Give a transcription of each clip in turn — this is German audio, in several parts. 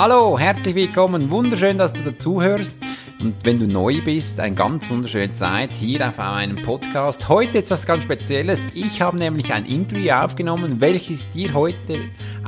Hallo, herzlich willkommen. Wunderschön, dass du dazuhörst. Und wenn du neu bist, eine ganz wunderschöne Zeit hier auf meinem Podcast. Heute etwas ganz Spezielles. Ich habe nämlich ein Interview aufgenommen, welches dir heute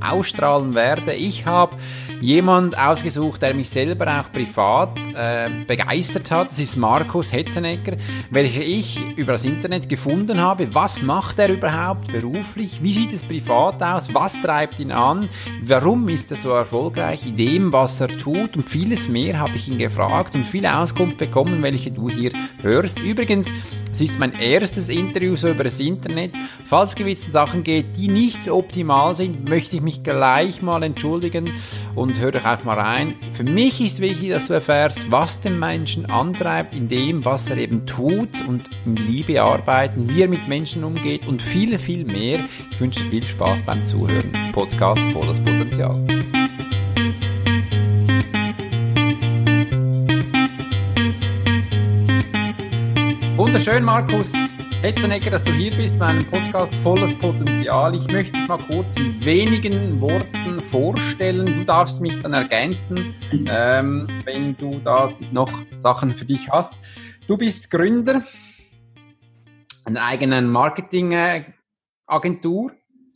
ausstrahlen werde. Ich habe jemand ausgesucht, der mich selber auch privat äh, begeistert hat. Das ist Markus Hetzenegger, welcher ich über das Internet gefunden habe. Was macht er überhaupt beruflich? Wie sieht es privat aus? Was treibt ihn an? Warum ist er so erfolgreich in dem, was er tut? Und vieles mehr habe ich ihn gefragt und viel viel Auskunft bekommen, welche du hier hörst. Übrigens, es ist mein erstes Interview so über das Internet. Falls es gewisse Sachen geht, die nicht so optimal sind, möchte ich mich gleich mal entschuldigen und hör doch auch mal rein. Für mich ist wichtig, dass du erfährst, was den Menschen antreibt in dem, was er eben tut und in Liebe arbeiten, wie er mit Menschen umgeht und viel, viel mehr. Ich wünsche viel Spaß beim Zuhören. Podcast volles Potenzial. Wunderschön, Markus Hetzenegger, dass du hier bist bei einem Podcast Volles Potenzial. Ich möchte dich mal kurz in wenigen Worten vorstellen. Du darfst mich dann ergänzen, ähm, wenn du da noch Sachen für dich hast. Du bist Gründer einer eigenen Marketingagentur,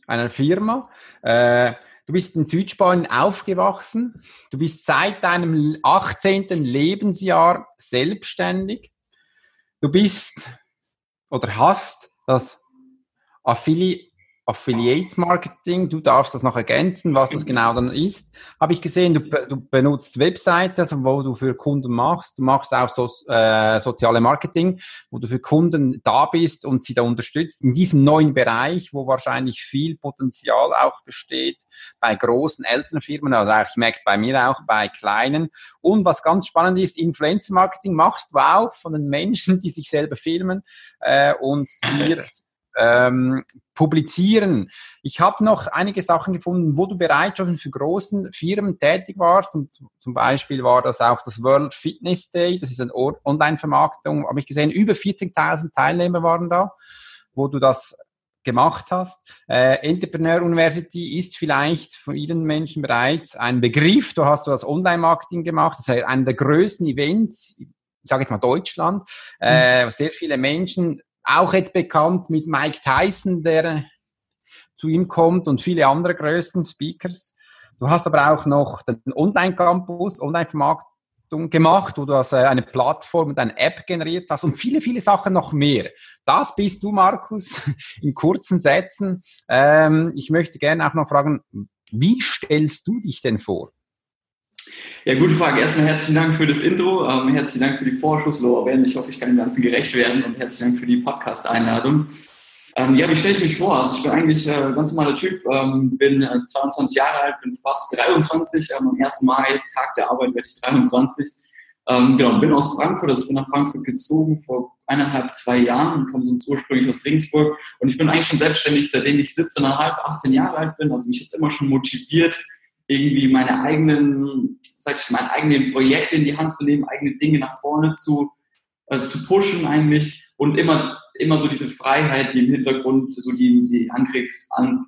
einer Firma. Äh, Du bist in Südspanien aufgewachsen. Du bist seit deinem 18. Lebensjahr selbstständig. Du bist oder hast das Affili Affiliate Marketing, du darfst das noch ergänzen, was das genau dann ist. Habe ich gesehen, du, du benutzt also wo du für Kunden machst. Du machst auch so, äh, soziale Marketing, wo du für Kunden da bist und sie da unterstützt. In diesem neuen Bereich, wo wahrscheinlich viel Potenzial auch besteht, bei großen Elternfirmen, also auch, ich merke es bei mir auch, bei kleinen. Und was ganz spannend ist, Influencer Marketing machst du auch von den Menschen, die sich selber filmen äh, und hier ähm, publizieren. Ich habe noch einige Sachen gefunden, wo du bereits schon für großen Firmen tätig warst. Und zum Beispiel war das auch das World Fitness Day. Das ist eine Online-Vermarktung. Habe ich gesehen, über 40.000 Teilnehmer waren da, wo du das gemacht hast. Äh, Entrepreneur University ist vielleicht von vielen Menschen bereits ein Begriff. Du hast so das Online-Marketing gemacht. Das ist einer der größten Events, ich sage jetzt mal Deutschland, äh, sehr viele Menschen auch jetzt bekannt mit Mike Tyson, der zu ihm kommt und viele andere größten Speakers. Du hast aber auch noch den Online-Campus, Online-Vermarktung gemacht, wo du also eine Plattform und eine App generiert hast und viele, viele Sachen noch mehr. Das bist du, Markus, in kurzen Sätzen. Ähm, ich möchte gerne auch noch fragen, wie stellst du dich denn vor? Ja, gute Frage. Erstmal herzlichen Dank für das Intro, ähm, herzlichen Dank für die Vorschusslorbeeren. Ich hoffe, ich kann dem Ganzen gerecht werden und herzlichen Dank für die Podcast-Einladung. Ähm, ja, wie stelle ich mich vor? Also ich bin eigentlich äh, ganz normaler Typ, ähm, bin äh, 22 Jahre alt, bin fast 23, ähm, am 1. Mai, Tag der Arbeit, werde ich 23. Ähm, genau, bin aus Frankfurt, also ich bin nach Frankfurt gezogen vor eineinhalb, zwei Jahren, komme sonst ursprünglich aus Regensburg und ich bin eigentlich schon selbstständig, seitdem ich 17,5, 18 Jahre alt bin, also mich jetzt immer schon motiviert, irgendwie meine eigenen, sag ich, meine eigenen Projekte in die Hand zu nehmen, eigene Dinge nach vorne zu, äh, zu pushen eigentlich und immer, immer so diese Freiheit, die im Hintergrund so die, die, Angriffs, an,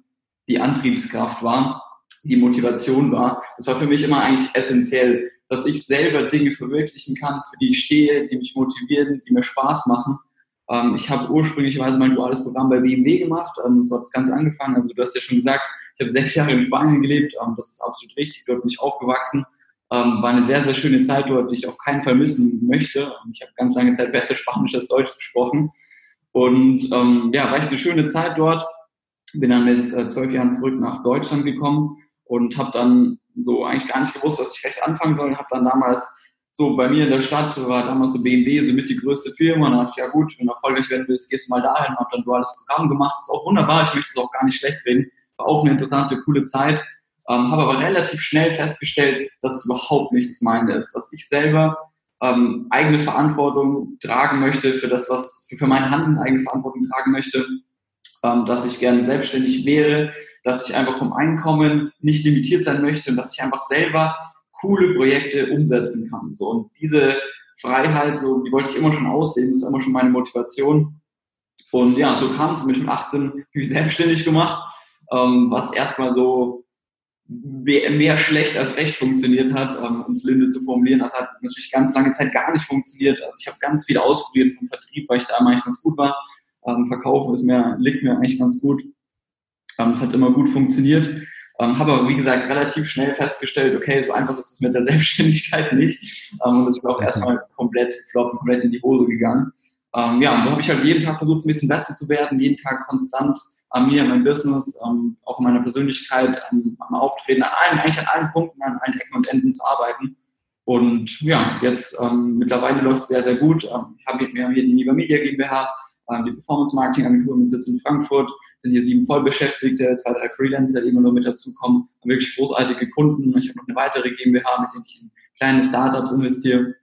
die Antriebskraft war, die Motivation war. Das war für mich immer eigentlich essentiell, dass ich selber Dinge verwirklichen kann, für die ich stehe, die mich motivieren, die mir Spaß machen. Ähm, ich habe ursprünglicherweise mein duales Programm bei BMW gemacht, ähm, so hat das Ganze angefangen. Also du hast ja schon gesagt, ich habe sechs Jahre in Spanien gelebt, ähm, das ist absolut richtig, dort bin ich aufgewachsen. Ähm, war eine sehr, sehr schöne Zeit dort, die ich auf keinen Fall missen möchte. Ähm, ich habe ganz lange Zeit besser Spanisch als Deutsch gesprochen. Und ja, war echt eine schöne Zeit dort. Bin dann mit äh, zwölf Jahren zurück nach Deutschland gekommen und habe dann so eigentlich gar nicht gewusst, was ich recht anfangen soll. Habe dann damals so bei mir in der Stadt war damals so BMW so mit die größte Firma. Und dachte ich, ja gut, wenn du erfolgreich werden willst, gehst du mal dahin. Habe dann duales Programm gemacht. Ist auch wunderbar. Ich möchte es auch gar nicht schlecht reden. War auch eine interessante, coole Zeit. Ähm, habe aber relativ schnell festgestellt, dass es überhaupt nicht das meine ist, dass ich selber ähm, eigene Verantwortung tragen möchte für das, was für, für mein Handeln eigene Verantwortung tragen möchte, ähm, dass ich gerne selbstständig wäre, dass ich einfach vom Einkommen nicht limitiert sein möchte und dass ich einfach selber coole Projekte umsetzen kann. So und diese Freiheit, so die wollte ich immer schon ausleben, das ist immer schon meine Motivation. Und ja, so kam es mit 18 bin ich selbstständig gemacht ähm, was erstmal so mehr schlecht als recht funktioniert hat, ähm, um es linde zu formulieren. Das hat natürlich ganz lange Zeit gar nicht funktioniert. Also ich habe ganz viel ausprobiert vom Vertrieb, weil ich da eigentlich ganz gut war. Ähm, Verkaufen ist mir, liegt mir eigentlich ganz gut. Ähm, es hat immer gut funktioniert. Ähm, habe aber, wie gesagt, relativ schnell festgestellt, okay, so einfach ist es mit der Selbstständigkeit nicht. Ähm, und es ist auch erstmal komplett flop, komplett in die Hose gegangen. Ähm, ja, und so habe ich halt jeden Tag versucht, ein bisschen besser zu werden, jeden Tag konstant an mir, an meinem Business, ähm, auch an meiner Persönlichkeit, an, am Auftreten, an allen, eigentlich an allen Punkten, an allen Ecken und Enden zu arbeiten. Und ja, jetzt ähm, mittlerweile läuft es sehr, sehr gut. Ähm, hab, wir haben hier die Niva Media GmbH, ähm, die Performance Marketing Agentur mit Sitz in Frankfurt, sind hier sieben Vollbeschäftigte, zwei, drei Freelancer, die immer nur mit dazukommen, haben wirklich großartige Kunden. Ich habe noch eine weitere GmbH, mit denen ich in kleine Startups investiere.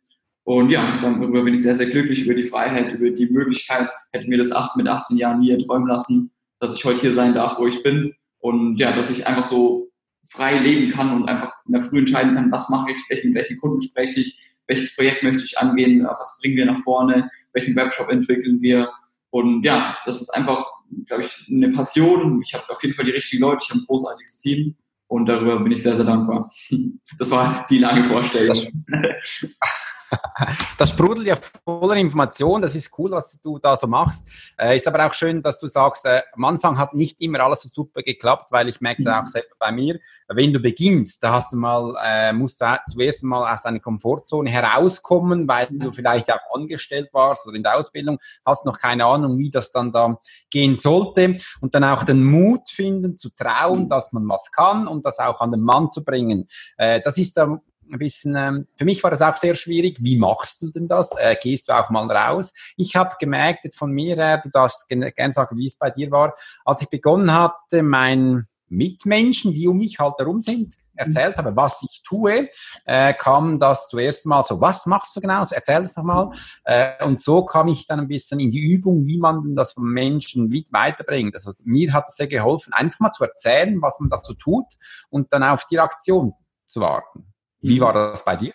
Und ja, darüber bin ich sehr, sehr glücklich über die Freiheit, über die Möglichkeit, hätte mir das 18, mit 18 Jahren nie erträumen lassen, dass ich heute hier sein darf, wo ich bin. Und ja, dass ich einfach so frei leben kann und einfach in der Früh entscheiden kann, was mache ich, welchen, welchen Kunden spreche ich, welches Projekt möchte ich angehen, was bringen wir nach vorne, welchen Webshop entwickeln wir. Und ja, das ist einfach, glaube ich, eine Passion. Ich habe auf jeden Fall die richtigen Leute, ich habe ein großartiges Team und darüber bin ich sehr, sehr dankbar. Das war die lange Vorstellung. das sprudelt ja voller Information. Das ist cool, was du da so machst. Äh, ist aber auch schön, dass du sagst, äh, am Anfang hat nicht immer alles so super geklappt, weil ich merke es auch mhm. selber bei mir. Wenn du beginnst, da hast du mal, äh, musst du zuerst mal aus deiner Komfortzone herauskommen, weil du vielleicht auch angestellt warst oder in der Ausbildung, hast noch keine Ahnung, wie das dann da gehen sollte und dann auch den Mut finden, zu trauen, dass man was kann und das auch an den Mann zu bringen. Äh, das ist dann ein bisschen, ähm, für mich war das auch sehr schwierig. Wie machst du denn das? Äh, gehst du auch mal raus? Ich habe gemerkt, jetzt von mir her, du darfst gerne sagen, wie es bei dir war, als ich begonnen hatte, meinen Mitmenschen, die um mich halt herum sind, erzählt habe, was ich tue, äh, kam das zuerst mal so, was machst du genau? Erzähl das nochmal. Äh, und so kam ich dann ein bisschen in die Übung, wie man denn das Menschen weiterbringt. Also mir hat es sehr geholfen, einfach mal zu erzählen, was man dazu tut und dann auf die Reaktion zu warten. Wie war das bei dir?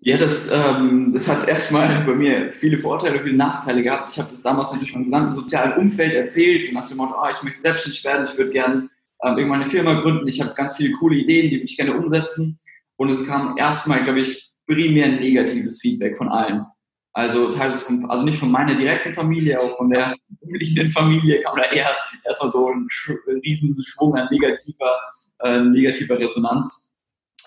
Ja, das, ähm, das hat erstmal bei mir viele Vorteile, viele Nachteile gehabt. Ich habe das damals natürlich meinem gesamten sozialen Umfeld erzählt, so nach dem Motto, oh, ich möchte selbstständig werden, ich würde gerne ähm, irgendwann eine Firma gründen, ich habe ganz viele coole Ideen, die ich gerne umsetzen. Und es kam erstmal, glaube ich, primär negatives Feedback von allen. Also teils von, also nicht von meiner direkten Familie, auch von der umliegenden Familie kam da eher erstmal so ein, ein riesen Schwung an negativer, äh, negativer Resonanz.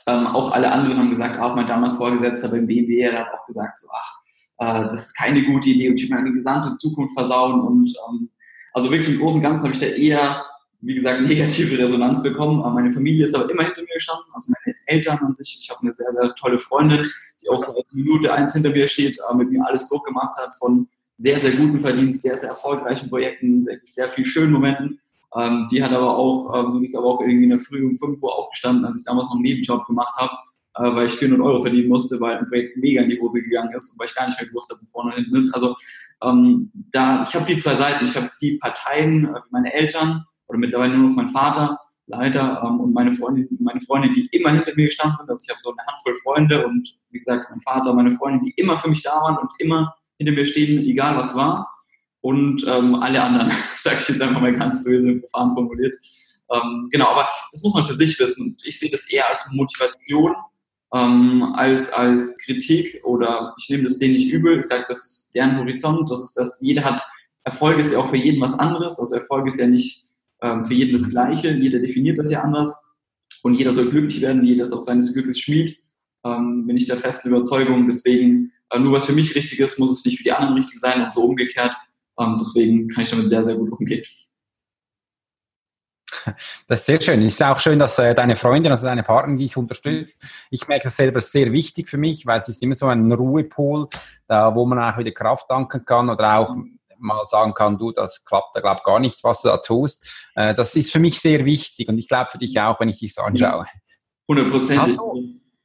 Ähm, auch alle anderen haben gesagt, auch mein damals Vorgesetzter beim BMW, der hat auch gesagt, so, ach, äh, das ist keine gute Idee und ich will meine gesamte Zukunft versauen. Und ähm, also wirklich im Großen und Ganzen habe ich da eher, wie gesagt, negative Resonanz bekommen. Aber meine Familie ist aber immer hinter mir gestanden, also meine Eltern an sich. Ich habe eine sehr, sehr tolle Freundin, die auch seit Minute eins hinter mir steht, äh, mit mir alles durchgemacht hat von sehr, sehr guten Verdienst, sehr, sehr erfolgreichen Projekten, sehr, sehr viel schönen Momenten ähm, die hat aber auch, ähm, so ist aber auch irgendwie in der Früh um 5 Uhr aufgestanden, als ich damals noch einen Nebenjob gemacht habe, äh, weil ich 400 Euro verdienen musste, weil ein Projekt mega in die Hose gegangen ist und weil ich gar nicht mehr gewusst habe, wo vorne und hinten ist. Also ähm, da, ich habe die zwei Seiten. Ich habe die Parteien, äh, meine Eltern oder mittlerweile nur noch mein Vater, leider, ähm, und meine Freundin, meine Freundin, die immer hinter mir gestanden sind. Also ich habe so eine Handvoll Freunde und wie gesagt, mein Vater, meine Freundin, die immer für mich da waren und immer hinter mir stehen, egal was war und ähm, alle anderen, sage ich jetzt einfach mal ganz böse im Verfahren formuliert. Ähm, genau, aber das muss man für sich wissen. Ich sehe das eher als Motivation ähm, als als Kritik oder ich nehme das denen nicht übel. Ich sage, das ist deren Horizont, das ist das, jeder hat, Erfolg ist ja auch für jeden was anderes. Also Erfolg ist ja nicht ähm, für jeden das Gleiche, jeder definiert das ja anders und jeder soll glücklich werden, jeder ist auch seines Glückes Schmied. Ähm, bin ich der festen Überzeugung. Deswegen, äh, nur was für mich richtig ist, muss es nicht für die anderen richtig sein und so umgekehrt. Ähm, deswegen kann ich damit sehr, sehr gut umgehen. Das ist sehr schön. Es ist auch schön, dass äh, deine Freundin, also deine Partnerin dich unterstützt. Ich merke das selber sehr wichtig für mich, weil es ist immer so ein Ruhepol, da, wo man auch wieder Kraft danken kann oder auch mal sagen kann, du, das klappt da glaube gar nicht, was du da tust. Äh, das ist für mich sehr wichtig und ich glaube für dich auch, wenn ich dich so anschaue. 100 Prozent.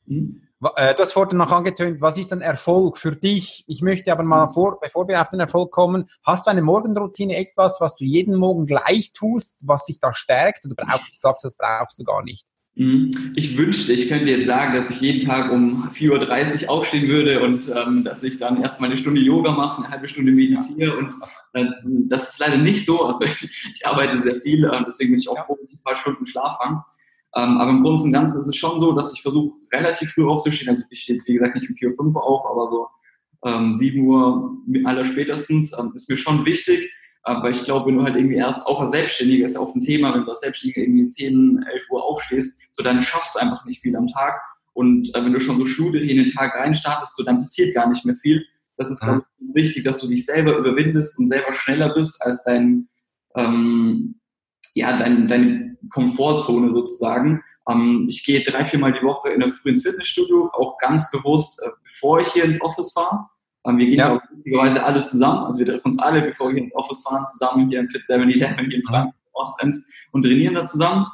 Äh, du hast vorhin noch angetönt, was ist ein Erfolg für dich? Ich möchte aber mal vor, bevor wir auf den Erfolg kommen, hast du eine Morgenroutine, etwas, was du jeden Morgen gleich tust, was dich da stärkt? Oder brauchst, sagst du, das brauchst du gar nicht? Mhm. Ich wünschte, ich könnte jetzt sagen, dass ich jeden Tag um 4.30 Uhr aufstehen würde und ähm, dass ich dann erstmal eine Stunde Yoga mache, eine halbe Stunde meditiere und äh, das ist leider nicht so. Also ich, ich arbeite sehr viel, äh, deswegen bin ich auch froh, ein paar Stunden Schlaf habe. Ähm, aber im Großen und Ganzen ist es schon so, dass ich versuche, relativ früh aufzustehen. Also ich stehe jetzt, wie gesagt, nicht um 4 Uhr, 5 Uhr auf, aber so ähm, 7 Uhr aller spätestens ähm, ist mir schon wichtig. Aber ich glaube, wenn du halt irgendwie erst, auch als Selbstständiger ist ja oft ein Thema, wenn du als Selbstständiger irgendwie 10, 11 Uhr aufstehst, so dann schaffst du einfach nicht viel am Tag. Und äh, wenn du schon so schluderig in den Tag reinstartest, so dann passiert gar nicht mehr viel. Das ist, glaube ich, wichtig, dass du dich selber überwindest und selber schneller bist als dein, ähm, ja, dein, deine Komfortzone sozusagen. Ähm, ich gehe drei, viermal die Woche in der Früh ins Fitnessstudio, auch ganz bewusst, äh, bevor ich hier ins Office fahre. Ähm, wir gehen ja auch wichtigerweise alle zusammen, also wir treffen uns alle, bevor wir ins Office fahren, zusammen hier im Fit 77 hier in Frankfurt, Ostend und trainieren da zusammen.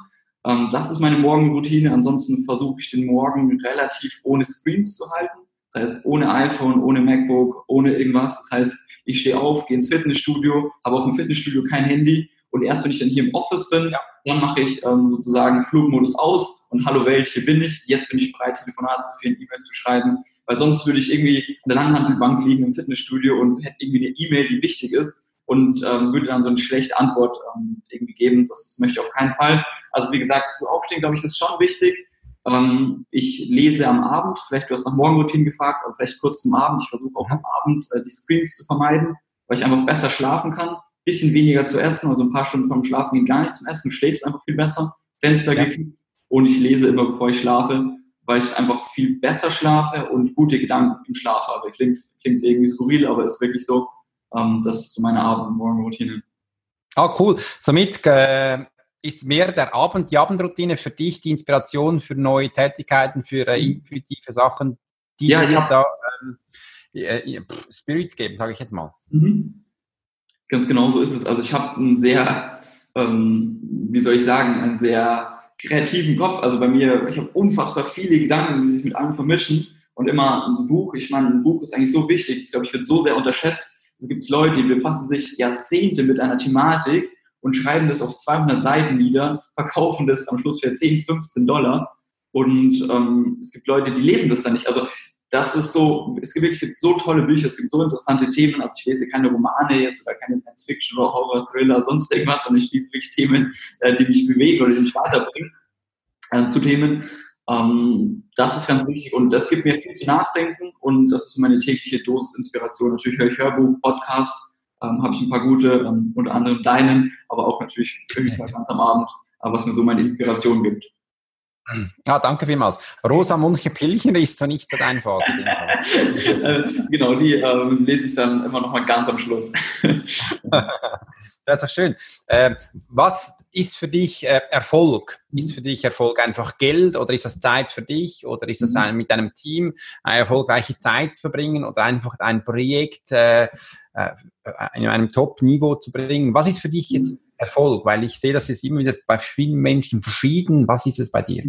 Ähm, das ist meine Morgenroutine. Ansonsten versuche ich den Morgen relativ ohne Screens zu halten. Das heißt, ohne iPhone, ohne MacBook, ohne irgendwas. Das heißt, ich stehe auf, gehe ins Fitnessstudio, habe auch im Fitnessstudio kein Handy. Und erst wenn ich dann hier im Office bin, ja. dann mache ich ähm, sozusagen Flugmodus aus und hallo Welt, hier bin ich. Jetzt bin ich bereit, Telefonate zu führen, E-Mails zu schreiben. Weil sonst würde ich irgendwie an der Langhantelbank liegen im Fitnessstudio und hätte irgendwie eine E-Mail, die wichtig ist und ähm, würde dann so eine schlechte Antwort ähm, irgendwie geben. Das möchte ich auf keinen Fall. Also wie gesagt, früh aufstehen, glaube ich, ist schon wichtig. Ähm, ich lese am Abend, vielleicht du hast nach Morgenroutinen gefragt, aber vielleicht kurz zum Abend. Ich versuche auch am Abend äh, die Screens zu vermeiden, weil ich einfach besser schlafen kann. Bisschen weniger zu essen, also ein paar Stunden vom Schlafen gehen gar nicht zum Essen, du schläfst einfach viel besser. Fenster ja. gekippt und ich lese immer, bevor ich schlafe, weil ich einfach viel besser schlafe und gute Gedanken im Schlaf habe. Klingt, klingt irgendwie skurril, aber ist wirklich so. Ähm, das ist so meine Abend- und Morgenroutine. Ah, cool. Somit äh, ist mehr der Abend, die Abendroutine für dich die Inspiration für neue Tätigkeiten, für äh, mhm. intuitive Sachen, die ja, dir da ähm, äh, Spirit geben, sage ich jetzt mal. Mhm. Ganz genau so ist es. Also ich habe einen sehr, ähm, wie soll ich sagen, einen sehr kreativen Kopf. Also bei mir, ich habe unfassbar viele Gedanken, die sich mit allem vermischen und immer ein Buch. Ich meine, ein Buch ist eigentlich so wichtig. Das glaube ich wird so sehr unterschätzt. Es gibt Leute, die befassen sich Jahrzehnte mit einer Thematik und schreiben das auf 200 Seiten nieder, verkaufen das am Schluss für 10, 15 Dollar. Und ähm, es gibt Leute, die lesen das dann nicht. Also das ist so, es gibt wirklich so tolle Bücher, es gibt so interessante Themen. Also ich lese keine Romane jetzt oder keine Science Fiction oder Horror, Thriller, sonst irgendwas, sondern ich lese wirklich Themen, äh, die mich bewegen oder die mich weiterbringen äh, zu Themen. Ähm, das ist ganz wichtig und das gibt mir viel zu nachdenken und das ist meine tägliche Dosis Inspiration. Natürlich höre ich Hörbuch, Podcast, ähm, habe ich ein paar gute, ähm, unter anderem deinen, aber auch natürlich ganz am Abend, äh, was mir so meine Inspiration gibt. Ah, danke vielmals. Rosa Munche Pilchen ist so nicht so dein Phase. äh, genau, die ähm, lese ich dann immer noch mal ganz am Schluss. das ist schön. Äh, was ist für dich äh, Erfolg? Ist für dich Erfolg einfach Geld oder ist das Zeit für dich oder ist das mhm. ein, mit deinem Team eine erfolgreiche Zeit verbringen oder einfach ein Projekt äh, äh, in einem Top-Niveau zu bringen? Was ist für dich jetzt Erfolg? Weil ich sehe, das ist immer wieder bei vielen Menschen verschieden. Was ist es bei dir?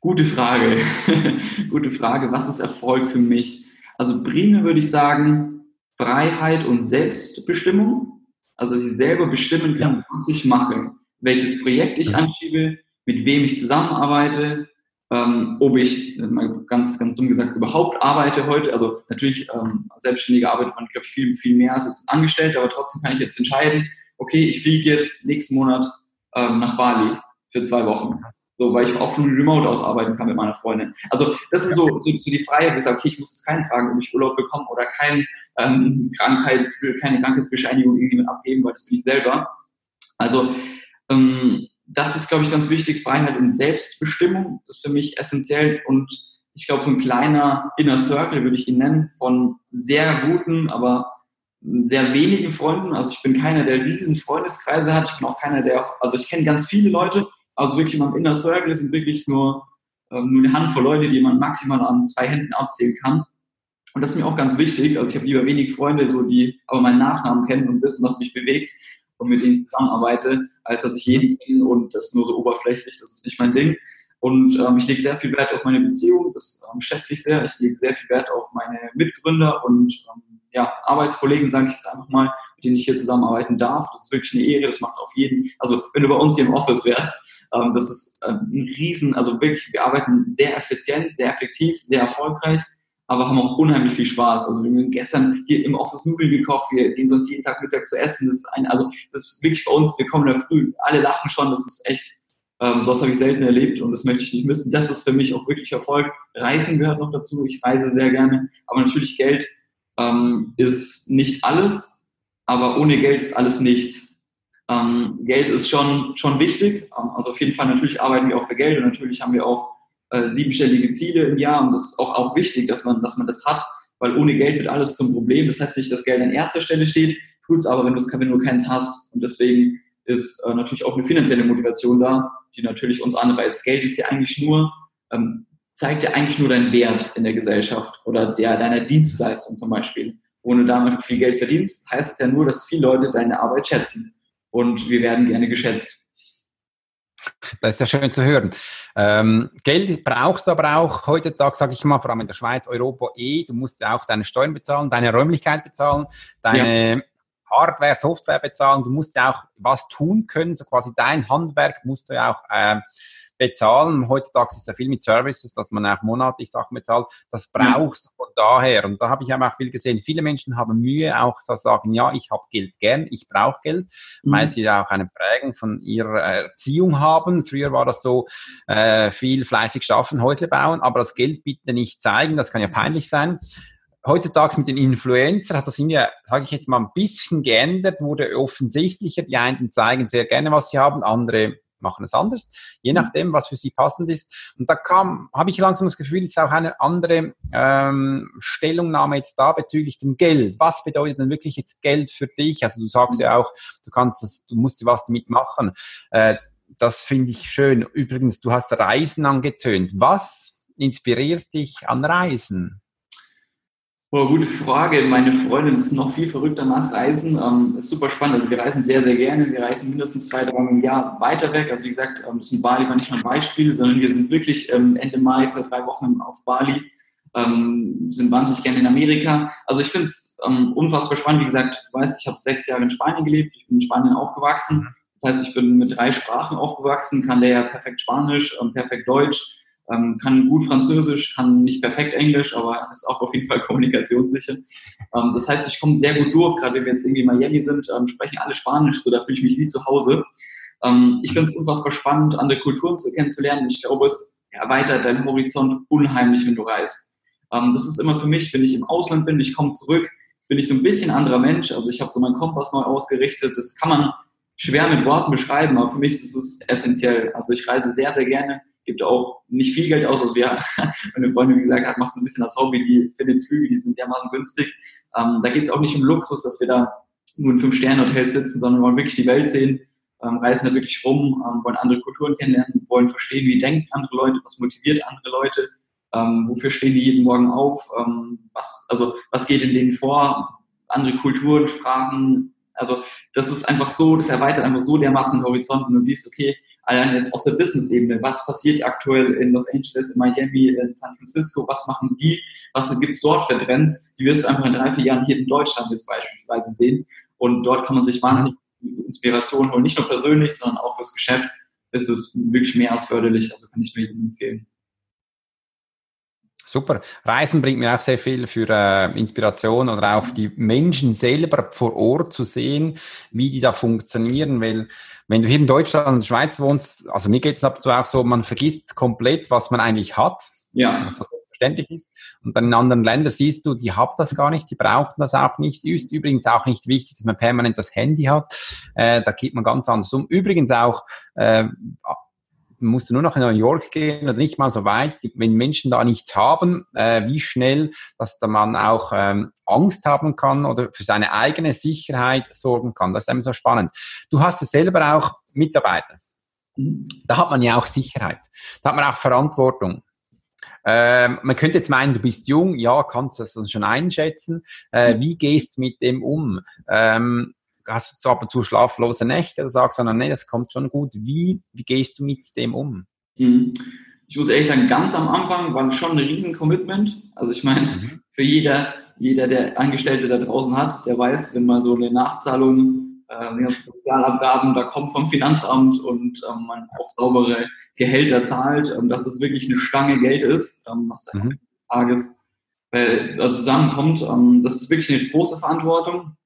Gute Frage. Gute Frage. Was ist Erfolg für mich? Also primär würde ich sagen, Freiheit und Selbstbestimmung. Also, dass ich selber bestimmen kann, was ich mache, welches Projekt ich anschiebe, mit wem ich zusammenarbeite, ähm, ob ich, mal ganz, ganz dumm gesagt, überhaupt arbeite heute. Also natürlich, ähm, als Selbstständiger arbeitet man, glaube ich, viel, viel mehr als jetzt Angestellter, aber trotzdem kann ich jetzt entscheiden, okay, ich fliege jetzt nächsten Monat ähm, nach Bali für zwei Wochen. So, weil ich auch von Remote aus arbeiten kann mit meiner Freundin. Also das ist so, so, so die Freiheit, wo ich sage, okay, ich muss jetzt keinen fragen, ob ich Urlaub bekomme oder kein, ähm, Krankheits, keine Krankheitsbescheinigung irgendjemand abgeben, weil das bin ich selber. Also ähm, das ist, glaube ich, ganz wichtig. Freiheit und Selbstbestimmung ist für mich essentiell und ich glaube, so ein kleiner Inner Circle würde ich ihn nennen, von sehr guten, aber sehr wenigen Freunden. Also ich bin keiner, der riesen Freundeskreise hat. Ich bin auch keiner, der, also ich kenne ganz viele Leute, also wirklich in meinem Inner Circle sind wirklich nur, ähm, nur eine Handvoll Leute, die man maximal an zwei Händen abzählen kann. Und das ist mir auch ganz wichtig. Also ich habe lieber wenig Freunde, so die aber meinen Nachnamen kennen und wissen, was mich bewegt und mit denen ich zusammenarbeite, als dass ich jeden kenne und das nur so oberflächlich. Das ist nicht mein Ding. Und ähm, ich lege sehr viel Wert auf meine Beziehung, das ähm, schätze ich sehr. Ich lege sehr viel Wert auf meine Mitgründer und ähm, ja, Arbeitskollegen, sage ich jetzt einfach mal, mit denen ich hier zusammenarbeiten darf. Das ist wirklich eine Ehre, das macht auf jeden, also wenn du bei uns hier im Office wärst, ähm, das ist ähm, ein Riesen, also wirklich, wir arbeiten sehr effizient, sehr effektiv, sehr erfolgreich, aber haben auch unheimlich viel Spaß. Also wir haben gestern hier im Office Nudeln gekocht, wir gehen sonst jeden Tag Mittag zu essen. Das ist ein, also das ist wirklich bei uns, wir kommen da früh, alle lachen schon, das ist echt Ähm, sowas habe ich selten erlebt und das möchte ich nicht missen. Das ist für mich auch wirklich Erfolg. Reisen gehört noch dazu. Ich reise sehr gerne. Aber natürlich Geld ähm, ist nicht alles, aber ohne Geld ist alles nichts. Ähm, Geld ist schon, schon wichtig. Ähm, also auf jeden Fall natürlich arbeiten wir auch für Geld und natürlich haben wir auch äh, siebenstellige Ziele im Jahr und das ist auch, auch wichtig, dass man, dass man das hat, weil ohne Geld wird alles zum Problem. Das heißt nicht, dass Geld an erster Stelle steht, tut es aber, wenn, wenn du keins hast. Und deswegen ist äh, natürlich auch eine finanzielle Motivation da, die natürlich uns anreizt. Geld ist ja eigentlich nur, ähm, zeigt ja eigentlich nur deinen Wert in der Gesellschaft oder der deiner Dienstleistung zum Beispiel. Ohne damit viel Geld verdienst, heißt es ja nur, dass viele Leute deine Arbeit schätzen. Und wir werden gerne geschätzt. Das ist ja schön zu hören. Ähm, Geld brauchst du aber auch heutzutage, sage ich mal, vor allem in der Schweiz, Europa eh. Du musst ja auch deine Steuern bezahlen, deine Räumlichkeit bezahlen, deine ja. Hardware, Software bezahlen. Du musst ja auch was tun können, so quasi dein Handwerk musst du ja auch äh, bezahlen. Heutzutage ist ja viel mit Services, dass man auch monatlich Sachen bezahlt. Das brauchst du von daher. Und da habe ich aber auch viel gesehen. Viele Menschen haben Mühe, auch zu sagen, ja, ich habe Geld gern, ich brauche Geld, mhm. weil sie ja auch eine Prägung von ihrer Erziehung haben. Früher war das so, äh, viel fleißig schaffen, Häusle bauen, aber das Geld bitte nicht zeigen, das kann ja peinlich sein heutzutage mit den Influencer hat das ja, sage ich jetzt mal, ein bisschen geändert, wurde offensichtlicher. Die einen zeigen sehr gerne, was sie haben, andere machen es anders, je mhm. nachdem, was für sie passend ist. Und da kam, habe ich langsam das Gefühl, ist auch eine andere ähm, Stellungnahme jetzt da bezüglich dem Geld. Was bedeutet denn wirklich jetzt Geld für dich? Also du sagst ja auch, du kannst das, du musst was damit machen. Äh, das finde ich schön. Übrigens, du hast Reisen angetönt. Was inspiriert dich an Reisen? Oh, gute Frage. Meine Freundin ist noch viel verrückter nach Reisen. Ähm, ist super spannend. Also wir reisen sehr, sehr gerne. Wir reisen mindestens zwei, drei Mal im Jahr weiter weg. Also wie gesagt, ähm, in Bali war nicht nur ein Beispiel, sondern wir sind wirklich ähm, Ende Mai für drei Wochen auf Bali. Ähm, sind wahnsinnig gerne in Amerika. Also ich finde es ähm, unfassbar spannend. Wie gesagt, du weißt, ich habe sechs Jahre in Spanien gelebt. Ich bin in Spanien aufgewachsen. Das heißt, ich bin mit drei Sprachen aufgewachsen, kann der perfekt Spanisch, ähm, perfekt Deutsch ähm, kann gut Französisch, kann nicht perfekt Englisch, aber ist auch auf jeden Fall kommunikationssicher. Ähm, das heißt, ich komme sehr gut durch, gerade wenn wir jetzt irgendwie in Miami sind, ähm, sprechen alle Spanisch, so da fühle ich mich wie zu Hause. Ähm, ich finde es unfassbar spannend, andere Kulturen zu kennenzulernen. Ich glaube, es erweitert deinen Horizont unheimlich, wenn du reist. Ähm, das ist immer für mich, wenn ich im Ausland bin, ich komme zurück, bin ich so ein bisschen anderer Mensch. Also ich habe so meinen Kompass neu ausgerichtet. Das kann man schwer mit Worten beschreiben, aber für mich ist es essentiell. Also ich reise sehr, sehr gerne gibt auch nicht viel Geld aus. Also wir, meine Freundin gesagt hat, machst ein bisschen das Hobby, die findet Flüge, die sind dermaßen günstig. Ähm, da geht es auch nicht um Luxus, dass wir da nur in Fünf-Sterne-Hotels sitzen, sondern wollen wirklich die Welt sehen, ähm, reisen da wirklich rum, ähm, wollen andere Kulturen kennenlernen, wollen verstehen, wie denken andere Leute, was motiviert andere Leute, ähm, wofür stehen die jeden Morgen auf, ähm, was, also was geht in denen vor, andere Kulturen, Sprachen, also das ist einfach so, das erweitert einfach so dermaßen den Horizont und du siehst, okay, allein jetzt aus der Business-Ebene, was passiert aktuell in Los Angeles, in Miami, in San Francisco, was machen die, was gibt es dort für Trends, die wirst du einfach in drei, vier Jahren hier in Deutschland jetzt beispielsweise sehen. Und dort kann man sich wahnsinnig Inspiration holen, nicht nur persönlich, sondern auch fürs Geschäft ist es wirklich mehr als förderlich, also kann ich nur jedem empfehlen. Super. Reisen bringt mir auch sehr viel für äh, Inspiration oder auch die Menschen selber vor Ort zu sehen, wie die da funktionieren. Weil wenn du hier in Deutschland und Schweiz wohnst, also mir geht es ab und zu auch so, man vergisst komplett, was man eigentlich hat. Ja. Was verständlich ist. Und dann in anderen Ländern siehst du, die haben das gar nicht, die brauchen das auch nicht. Ist übrigens auch nicht wichtig, dass man permanent das Handy hat. Äh, da geht man ganz anders um. Übrigens auch äh, musst du nur noch in New York gehen oder nicht mal so weit, wenn Menschen da nichts haben, äh, wie schnell, dass da man auch ähm, Angst haben kann oder für seine eigene Sicherheit sorgen kann. Das ist immer so spannend. Du hast es selber auch Mitarbeiter. Da hat man ja auch Sicherheit. Da hat man auch Verantwortung. Ähm, man könnte jetzt meinen, du bist jung, ja, kannst das schon einschätzen. Äh, wie gehst du mit dem um? Ähm, hast du ab und zu schlaflose Nächte oder sagst, sondern nee, das kommt schon gut. Wie, wie gehst du mit dem um? Mhm. Ich muss ehrlich sagen, ganz am Anfang war schon ein riesen Commitment. Also ich meine, mhm. für jeder, jeder, der Angestellte da draußen hat, der weiß, wenn mal so eine Nachzahlung, äh, Sozialabgaben da kommt vom Finanzamt und ähm, man auch saubere Gehälter zahlt, ähm, dass das wirklich eine Stange Geld ist, ähm, was mhm. Tages äh, zusammenkommt. Ähm, das ist wirklich eine große Verantwortung.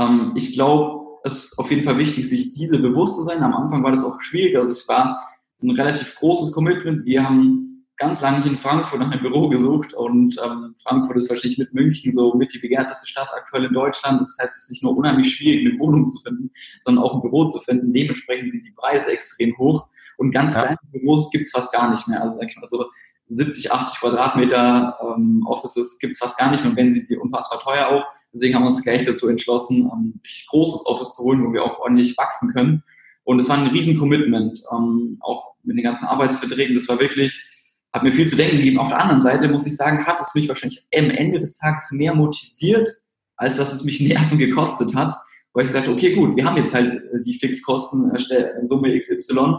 Ähm, ich glaube, es ist auf jeden Fall wichtig, sich diese bewusst zu sein. Am Anfang war das auch schwierig. Also ich war ein relativ großes Commitment. Wir haben ganz lange hier in Frankfurt nach einem Büro gesucht und ähm, Frankfurt ist wahrscheinlich mit München so mit die begehrteste Stadt aktuell in Deutschland. Das heißt, es ist nicht nur unheimlich schwierig, eine Wohnung zu finden, sondern auch ein Büro zu finden. Dementsprechend sind die Preise extrem hoch und ganz ja. kleine Büros gibt es fast gar nicht mehr. Also sag ich mal so 70, 80 Quadratmeter ähm, Offices gibt es fast gar nicht mehr. Und wenn sie die unfassbar teuer auch. Deswegen haben wir uns gleich dazu entschlossen, ein großes Office zu holen, wo wir auch ordentlich wachsen können. Und es war ein riesen Commitment, ähm, auch mit den ganzen Arbeitsverträgen. Das war wirklich, hat mir viel zu denken gegeben. Auf der anderen Seite muss ich sagen, hat es mich wahrscheinlich am Ende des Tages mehr motiviert, als dass es mich Nerven gekostet hat. Weil ich sagte, okay, gut, wir haben jetzt halt äh, die Fixkosten, äh, Summe XY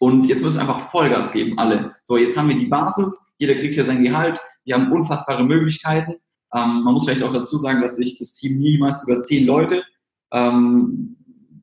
und jetzt müssen wir einfach Vollgas geben, alle. So, jetzt haben wir die Basis, jeder kriegt hier sein Gehalt, wir haben unfassbare Möglichkeiten. Ähm, man muss vielleicht auch dazu sagen, dass ich das Team niemals über zehn Leute ähm,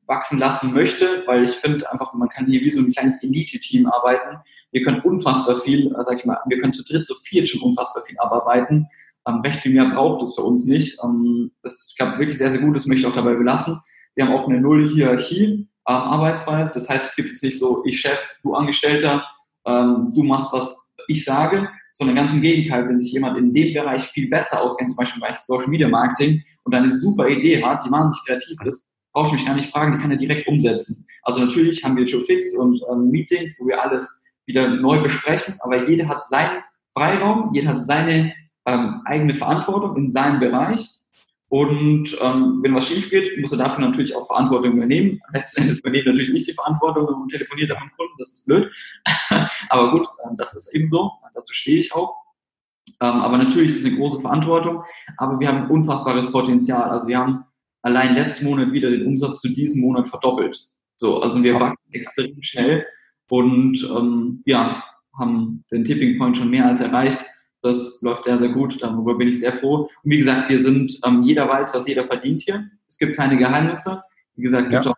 wachsen lassen möchte, weil ich finde einfach, man kann hier wie so ein kleines Elite-Team arbeiten. Wir können unfassbar viel, äh, sag ich mal, wir können zu dritt, zu viert schon unfassbar viel abarbeiten. Ähm, recht viel mehr braucht es für uns nicht. Ähm, das klappt wirklich sehr, sehr gut, das möchte ich auch dabei belassen. Wir haben auch eine Null-Hierarchie ähm, Arbeitsweise. Das heißt, es gibt jetzt nicht so, ich Chef, du Angestellter, ähm, du machst, was ich sage, sondern ganz im Gegenteil, wenn sich jemand in dem Bereich viel besser auskennt, zum Beispiel bei Social Media Marketing und eine super Idee hat, die wahnsinnig kreativ ist, brauche ich mich gar nicht fragen, die kann er direkt umsetzen. Also natürlich haben wir Joe Fix und ähm, Meetings, wo wir alles wieder neu besprechen, aber jeder hat seinen Freiraum, jeder hat seine ähm, eigene Verantwortung in seinem Bereich und ähm, wenn was schief geht, muss er dafür natürlich auch Verantwortung übernehmen. Letztendlich übernimmt natürlich nicht die Verantwortung und telefoniert am Kunden, das ist blöd. aber gut, ähm, das ist eben so. Dazu stehe ich auch. Ähm, aber natürlich ist es eine große Verantwortung. Aber wir haben unfassbares Potenzial. Also wir haben allein letzten Monat wieder den Umsatz zu diesem Monat verdoppelt. So, also wir wachsen extrem schnell und ähm, ja, haben den Tipping Point schon mehr als erreicht. Das läuft sehr, sehr gut. Darüber bin ich sehr froh. Und wie gesagt, wir sind, ähm, jeder weiß, was jeder verdient hier. Es gibt keine Geheimnisse. Wie gesagt, ja. gibt auch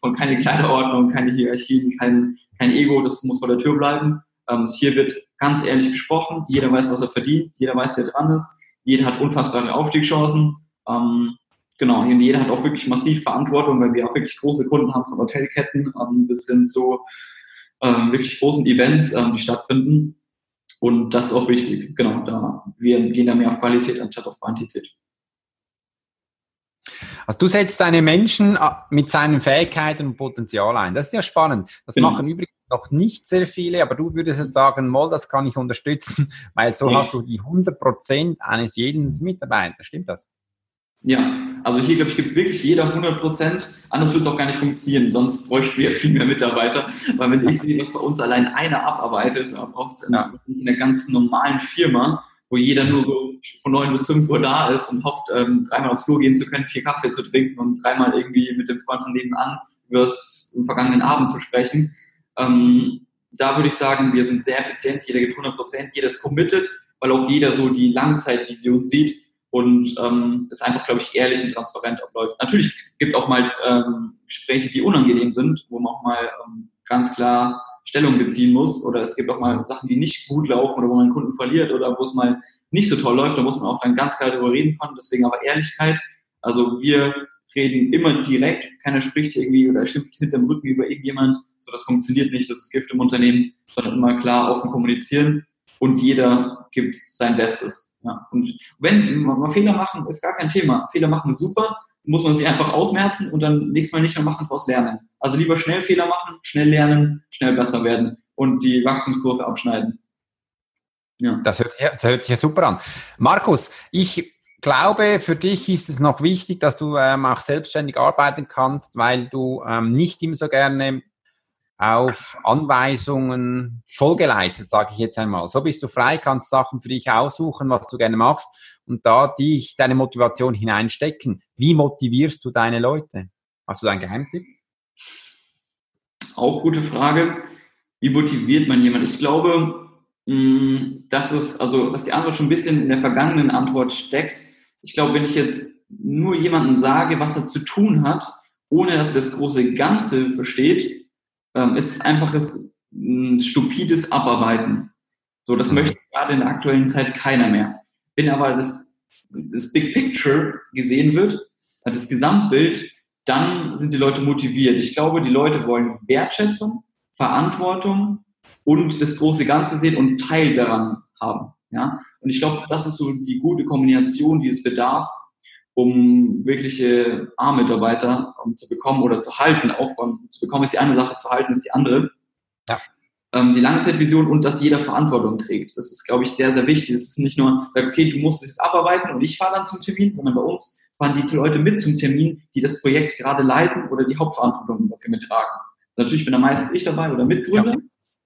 von keine Kleiderordnung, keine Hierarchien, kein, kein Ego, das muss vor der Tür bleiben. Ähm, hier wird ganz ehrlich gesprochen. Jeder weiß, was er verdient. Jeder weiß, wer dran ist. Jeder hat unfassbare Aufstiegschancen. Ähm, genau, und jeder hat auch wirklich massiv Verantwortung, weil wir auch wirklich große Kunden haben, von Hotelketten ähm, bis hin zu ähm, wirklich großen Events, ähm, die stattfinden. Und das ist auch wichtig. Genau, da, wir gehen da mehr auf Qualität anstatt auf Quantität. Also du setzt deine Menschen äh, mit seinen Fähigkeiten und Potenzial ein. Das ist ja spannend. Das genau. machen übrigens noch nicht sehr viele, aber du würdest jetzt sagen, Moll, das kann ich unterstützen, weil so ja. hast du die 100 Prozent eines jeden Mitarbeiters. Stimmt das? Ja, also hier, glaube ich, gibt wirklich jeder 100 Prozent. Anders würde es auch gar nicht funktionieren. Sonst bräuchten wir viel mehr Mitarbeiter. Weil wenn ich sehe, was bei uns allein einer abarbeitet, auch in einer ganz normalen Firma, wo jeder nur so von 9 bis 5 Uhr da ist und hofft, ähm, dreimal aufs Klo gehen zu können, vier Kaffee zu trinken und dreimal irgendwie mit dem Freund von nebenan über das vergangenen Abend zu sprechen. Ähm, da würde ich sagen, wir sind sehr effizient, jeder gibt 100 Prozent, jeder ist committed, weil auch jeder so die Langzeitvision sieht und ähm, es einfach, glaube ich, ehrlich und transparent abläuft. Natürlich gibt es auch mal ähm, Gespräche, die unangenehm sind, wo man auch mal ähm, ganz klar Stellung beziehen muss oder es gibt auch mal Sachen, die nicht gut laufen oder wo man einen Kunden verliert oder wo es mal nicht so toll läuft, da muss man auch dann ganz klar darüber reden können. Deswegen aber Ehrlichkeit. Also wir reden immer direkt, keiner spricht irgendwie oder schimpft hinterm Rücken über irgendjemand. So, das funktioniert nicht, das ist Gift im Unternehmen, sondern immer klar offen kommunizieren und jeder gibt sein Bestes. Ja. Und wenn wir Fehler machen, ist gar kein Thema. Fehler machen ist super, muss man sie einfach ausmerzen und dann nächstes Mal nicht mehr machen, daraus lernen. Also lieber schnell Fehler machen, schnell lernen, schnell besser werden und die Wachstumskurve abschneiden. Ja. Das hört, sich, das hört sich ja super an. Markus, ich glaube, für dich ist es noch wichtig, dass du ähm, auch selbstständig arbeiten kannst, weil du ähm, nicht immer so gerne auf Anweisungen Folge leistest, sage ich jetzt einmal. So bist du frei, kannst Sachen für dich aussuchen, was du gerne machst und da dich deine Motivation hineinstecken. Wie motivierst du deine Leute? Hast du einen Geheimtipp? Auch gute Frage. Wie motiviert man jemanden? Ich glaube, mm, dass es, also, dass die Antwort schon ein bisschen in der vergangenen Antwort steckt. Ich glaube, wenn ich jetzt nur jemandem sage, was er zu tun hat, ohne dass er das große Ganze versteht, ähm, es ist einfaches, stupides Abarbeiten. So, das mhm. möchte gerade in der aktuellen Zeit keiner mehr. Wenn aber das, das Big Picture gesehen wird, das Gesamtbild, dann sind die Leute motiviert. Ich glaube, die Leute wollen Wertschätzung, Verantwortung und das große Ganze sehen und Teil daran haben. Ja? Und ich glaube, das ist so die gute Kombination, die es bedarf, um wirkliche A-Mitarbeiter um zu bekommen oder zu halten. Auch von zu bekommen ist die eine Sache, zu halten ist die andere. Ja. Ähm, die Langzeitvision und dass jeder Verantwortung trägt. Das ist, glaube ich, sehr, sehr wichtig. Es ist nicht nur, okay, du musst es jetzt abarbeiten und ich fahre dann zum Termin, sondern bei uns fahren die Leute mit zum Termin, die das Projekt gerade leiten oder die Hauptverantwortung dafür mittragen. Natürlich bin da meistens ich dabei oder Mitgründer, ja.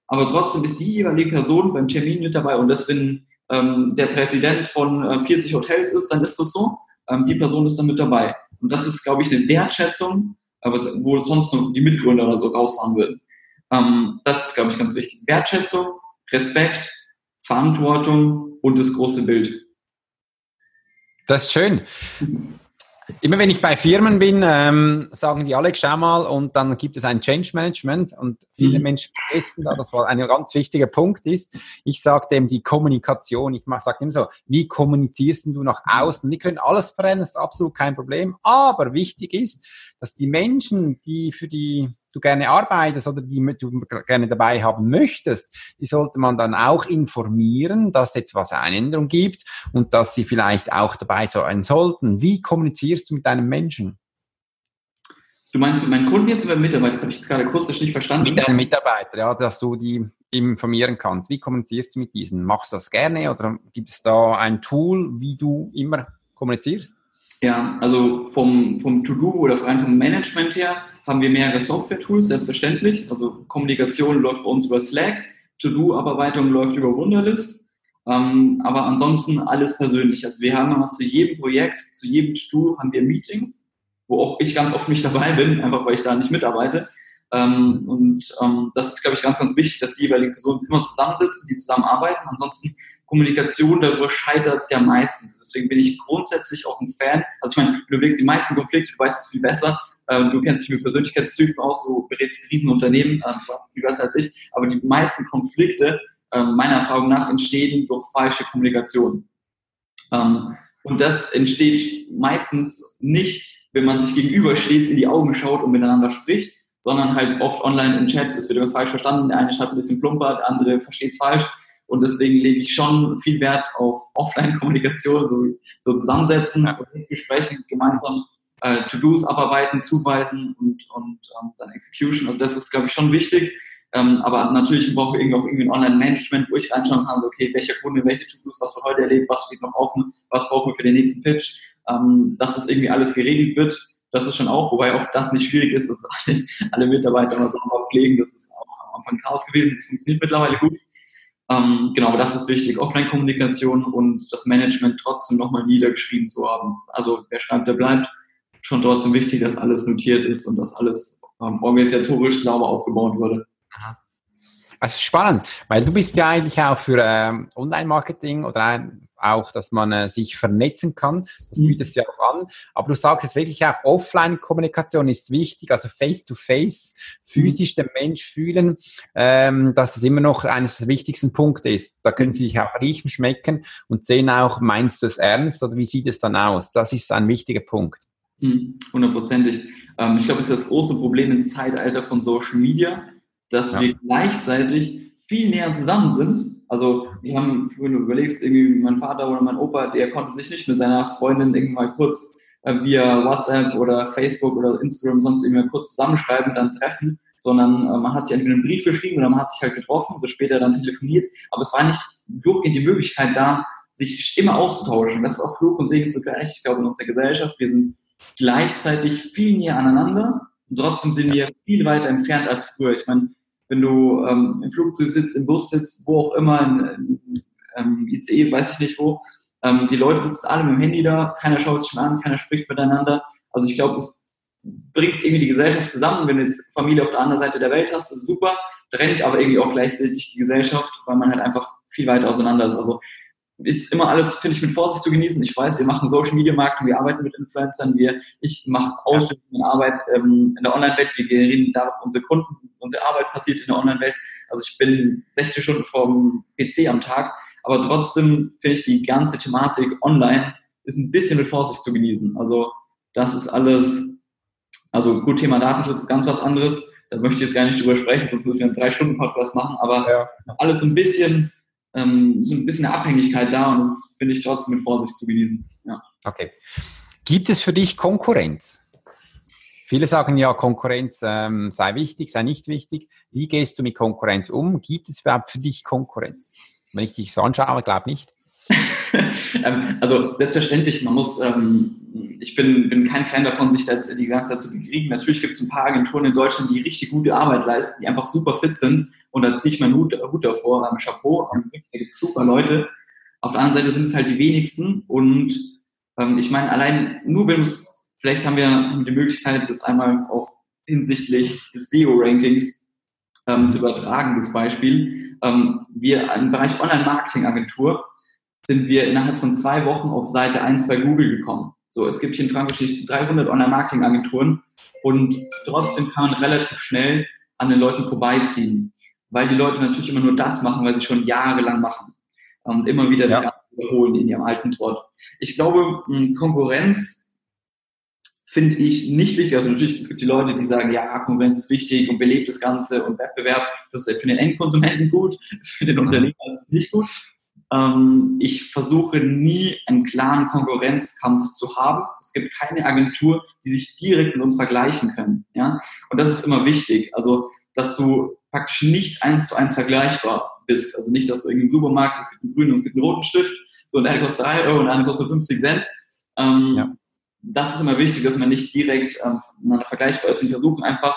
aber trotzdem ist die jeweilige Person beim Termin mit dabei und das, wenn ähm, der Präsident von äh, 40 Hotels ist, dann ist das so. Ähm, die Person ist dann mit dabei. Und das ist, glaube ich, eine Wertschätzung, aber wo sonst noch die Mitgründer oder so rausfahren würden. Ähm, das ist, glaube ich, ganz wichtig. Wertschätzung, Respekt, Verantwortung und das große Bild. Das ist schön. Immer wenn ich bei Firmen bin, ähm, sagen die Alex, schau mal, und dann gibt es ein Change Management und viele mhm. Menschen vergessen da, das war ein ganz wichtiger Punkt ist, ich sage dem die Kommunikation, ich sage immer so, wie kommunizierst du nach außen? Wir können alles verändern, das ist absolut kein Problem, aber wichtig ist, dass die Menschen, die für die du gerne arbeitest oder die du gerne dabei haben möchtest, die sollte man dann auch informieren, dass jetzt was eine Änderung gibt und dass sie vielleicht auch dabei sein sollten. Wie kommunizierst du mit deinem Menschen? Du meinst mit meinen Kunden jetzt oder mit Mitarbeitern? Das habe ich jetzt gerade akustisch nicht verstanden. Mit deinen Mitarbeitern, ja, dass du die informieren kannst. Wie kommunizierst du mit diesen? Machst du das gerne oder gibt es da ein Tool, wie du immer kommunizierst? Ja, also vom, vom To-Do oder rein vom Management her haben wir mehrere Software-Tools, selbstverständlich. Also Kommunikation läuft bei uns über Slack, To-Do-Abarbeitung läuft über Wunderlist. Ähm, aber ansonsten alles persönlich. Also wir haben immer zu jedem Projekt, zu jedem To-Do haben wir Meetings, wo auch ich ganz oft nicht dabei bin, einfach weil ich da nicht mitarbeite. Ähm, und ähm, das ist, glaube ich, ganz, ganz wichtig, dass die jeweiligen Personen immer zusammensitzen, die zusammenarbeiten. Ansonsten Kommunikation, darüber scheitert es ja meistens. Deswegen bin ich grundsätzlich auch ein Fan. Also ich meine, du überlegst, die meisten Konflikte, du weißt es viel besser, ähm, du kennst dich mit Persönlichkeitstypen aus, du berätst Riesenunternehmen, äh, viel besser als ich, aber die meisten Konflikte, äh, meiner Erfahrung nach, entstehen durch falsche Kommunikation. Ähm, und das entsteht meistens nicht, wenn man sich gegenübersteht, in die Augen schaut und miteinander spricht, sondern halt oft online im Chat, es wird irgendwas falsch verstanden, der eine schreibt ein bisschen plumper, der andere versteht es falsch. Und deswegen lege ich schon viel Wert auf Offline-Kommunikation, so, so zusammensetzen, Gespräche gemeinsam äh, To-Dos abarbeiten, zuweisen und, und ähm, dann Execution. Also das ist, glaube ich, schon wichtig. Ähm, aber natürlich brauche ich irgendwie auch irgendwie ein Online-Management, wo ich reinschauen kann, so, okay, welcher Kunde, welche To-Dos, was wir heute erlebt, was steht noch offen, was brauchen wir für den nächsten Pitch, ähm, dass das irgendwie alles geregelt wird. Das ist schon auch, wobei auch das nicht schwierig ist, dass alle, alle Mitarbeiter immer so pflegen. Das ist auch am Anfang Chaos gewesen. Das funktioniert mittlerweile gut. Ähm, genau, das ist wichtig. Offline-Kommunikation und das Management trotzdem nochmal niedergeschrieben zu haben. Also wer schreibt, der bleibt schon trotzdem wichtig, dass alles notiert ist und dass alles ähm, organisatorisch sauber aufgebaut wurde. Also spannend, weil du bist ja eigentlich auch für ähm, Online-Marketing oder ein, auch, dass man äh, sich vernetzen kann. Das mhm. bietest du ja auch an. Aber du sagst jetzt wirklich auch, Offline-Kommunikation ist wichtig, also Face-to-Face, -face, physisch den Mensch fühlen, ähm, dass das immer noch eines der wichtigsten Punkte ist. Da können sie sich auch riechen, schmecken und sehen auch, meinst du es ernst oder wie sieht es dann aus? Das ist ein wichtiger Punkt. Hm, hundertprozentig. Ähm, ich glaube, es ist das große Problem im Zeitalter von Social Media, dass ja. wir gleichzeitig viel näher zusammen sind. Also, wir haben, wenn du überlegst, irgendwie mein Vater oder mein Opa, der konnte sich nicht mit seiner Freundin irgendwie mal kurz äh, via WhatsApp oder Facebook oder Instagram sonst irgendwie kurz zusammenschreiben, dann treffen, sondern äh, man hat sich entweder einen Brief geschrieben oder man hat sich halt getroffen, so später dann telefoniert. Aber es war nicht durchgehend die Möglichkeit da, sich immer auszutauschen. Das ist auch Fluch und Segen zugleich. Ich glaube, in unserer Gesellschaft, wir sind gleichzeitig viel näher aneinander und trotzdem sind wir viel weiter entfernt als früher. Ich meine, wenn du ähm, im Flugzeug sitzt, im Bus sitzt, wo auch immer, in, in, ähm, ICE, weiß ich nicht wo, ähm, die Leute sitzen alle mit dem Handy da, keiner schaut sich mehr an, keiner spricht miteinander. Also ich glaube, es bringt irgendwie die Gesellschaft zusammen. Wenn du jetzt Familie auf der anderen Seite der Welt hast, ist super, trennt aber irgendwie auch gleichzeitig die Gesellschaft, weil man halt einfach viel weiter auseinander ist. Also ist immer alles, finde ich, mit Vorsicht zu genießen. Ich weiß, wir machen Social Media Marketing, wir arbeiten mit Influencern, wir, ich mache Ausstellungen Arbeit ähm, in der Online-Welt, wir reden darauf, unsere Kunden, unsere Arbeit passiert in der Online-Welt. Also ich bin 60 Stunden vom PC am Tag, aber trotzdem finde ich die ganze Thematik online ist ein bisschen mit Vorsicht zu genießen. Also das ist alles, also gut, Thema Datenschutz ist ganz was anderes. da möchte ich jetzt gar nicht drüber sprechen, sonst müssen wir einen drei Stunden Podcast machen, aber ja. alles so ein bisschen, ähm, so ein bisschen eine Abhängigkeit da und das finde ich trotzdem mit Vorsicht zu genießen. Ja. Okay. Gibt es für dich Konkurrenz? Viele sagen ja, Konkurrenz ähm, sei wichtig, sei nicht wichtig. Wie gehst du mit Konkurrenz um? Gibt es überhaupt für dich Konkurrenz? Wenn ich dich so anschaue, glaube nicht. Ähm, also selbstverständlich, man muss, ähm, ich bin, bin kein Fan davon, sich das die ganze Zeit zu bekriegen. Natürlich gibt es ein paar Agenturen in Deutschland, die richtig gute Arbeit leisten, die einfach super fit sind. Und da ziehe ich meinen Hut, Hut davor, am Chapeau, da gibt super Leute. Auf der anderen Seite sind es halt die wenigsten. Und ähm, ich meine, allein nur wenn es, vielleicht haben wir die Möglichkeit, das einmal auf hinsichtlich des SEO-Rankings ähm, zu übertragen, das Beispiel. Ähm, wir im Bereich Online-Marketing-Agentur sind wir innerhalb von zwei Wochen auf Seite 1 bei Google gekommen. So, es gibt hier in Frankreich 300 Online-Marketing-Agenturen und trotzdem kann man relativ schnell an den Leuten vorbeiziehen, weil die Leute natürlich immer nur das machen, weil sie schon jahrelang machen und immer wieder das ja. Ganze wiederholen in ihrem alten Trott. Ich glaube, Konkurrenz finde ich nicht wichtig. Also natürlich, es gibt die Leute, die sagen, ja, Konkurrenz ist wichtig und belebt das Ganze und Wettbewerb, das ist für den Endkonsumenten gut, für den Unternehmer ist es nicht gut. Ähm, ich versuche nie einen klaren Konkurrenzkampf zu haben. Es gibt keine Agentur, die sich direkt mit uns vergleichen können. Ja? Und das ist immer wichtig. Also, dass du praktisch nicht eins zu eins vergleichbar bist. Also nicht, dass du irgendwie im Supermarkt, es gibt einen grünen und es gibt einen roten Stift, so und der eine kostet 3 Euro und der andere kostet 50 Cent. Ähm, ja. Das ist immer wichtig, dass man nicht direkt ähm, miteinander vergleichbar ist. Wir versuchen einfach,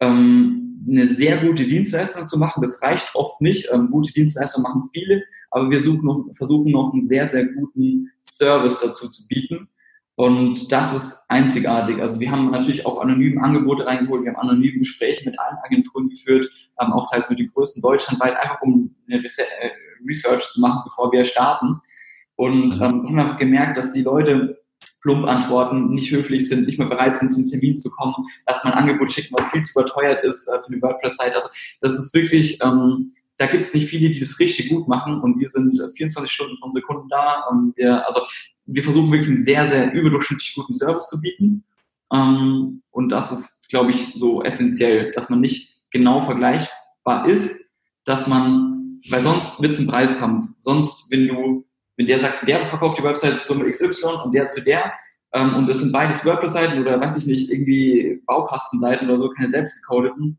ähm, eine sehr gute Dienstleistung zu machen. Das reicht oft nicht. Ähm, gute Dienstleistungen machen viele, aber wir suchen noch, versuchen noch einen sehr, sehr guten Service dazu zu bieten. Und das ist einzigartig. Also wir haben natürlich auch anonyme Angebote reingeholt, wir haben anonyme Gespräche mit allen Agenturen geführt, ähm, auch teils mit den größten deutschlandweit, einfach um eine äh, Research zu machen, bevor wir starten. Und mhm. ähm, haben einfach gemerkt, dass die Leute plump antworten, nicht höflich sind, nicht mehr bereit sind, zum Termin zu kommen, dass man ein Angebot schicken, was viel zu überteuert ist äh, für die WordPress-Seite. Also das ist wirklich ähm, da gibt es nicht viele, die das richtig gut machen und wir sind 24 äh, Stunden von Sekunden da. Und wir, also wir versuchen wirklich einen sehr, sehr überdurchschnittlich guten Service zu bieten. Ähm, und das ist, glaube ich, so essentiell, dass man nicht genau vergleichbar ist, dass man, weil sonst wird es ein Preiskampf. Sonst, wenn du, wenn der sagt, der verkauft die Website Summe XY und der zu der, ähm, und das sind beides WordPress-Seiten oder weiß ich nicht, irgendwie Baukastenseiten oder so, keine selbstgecodeten,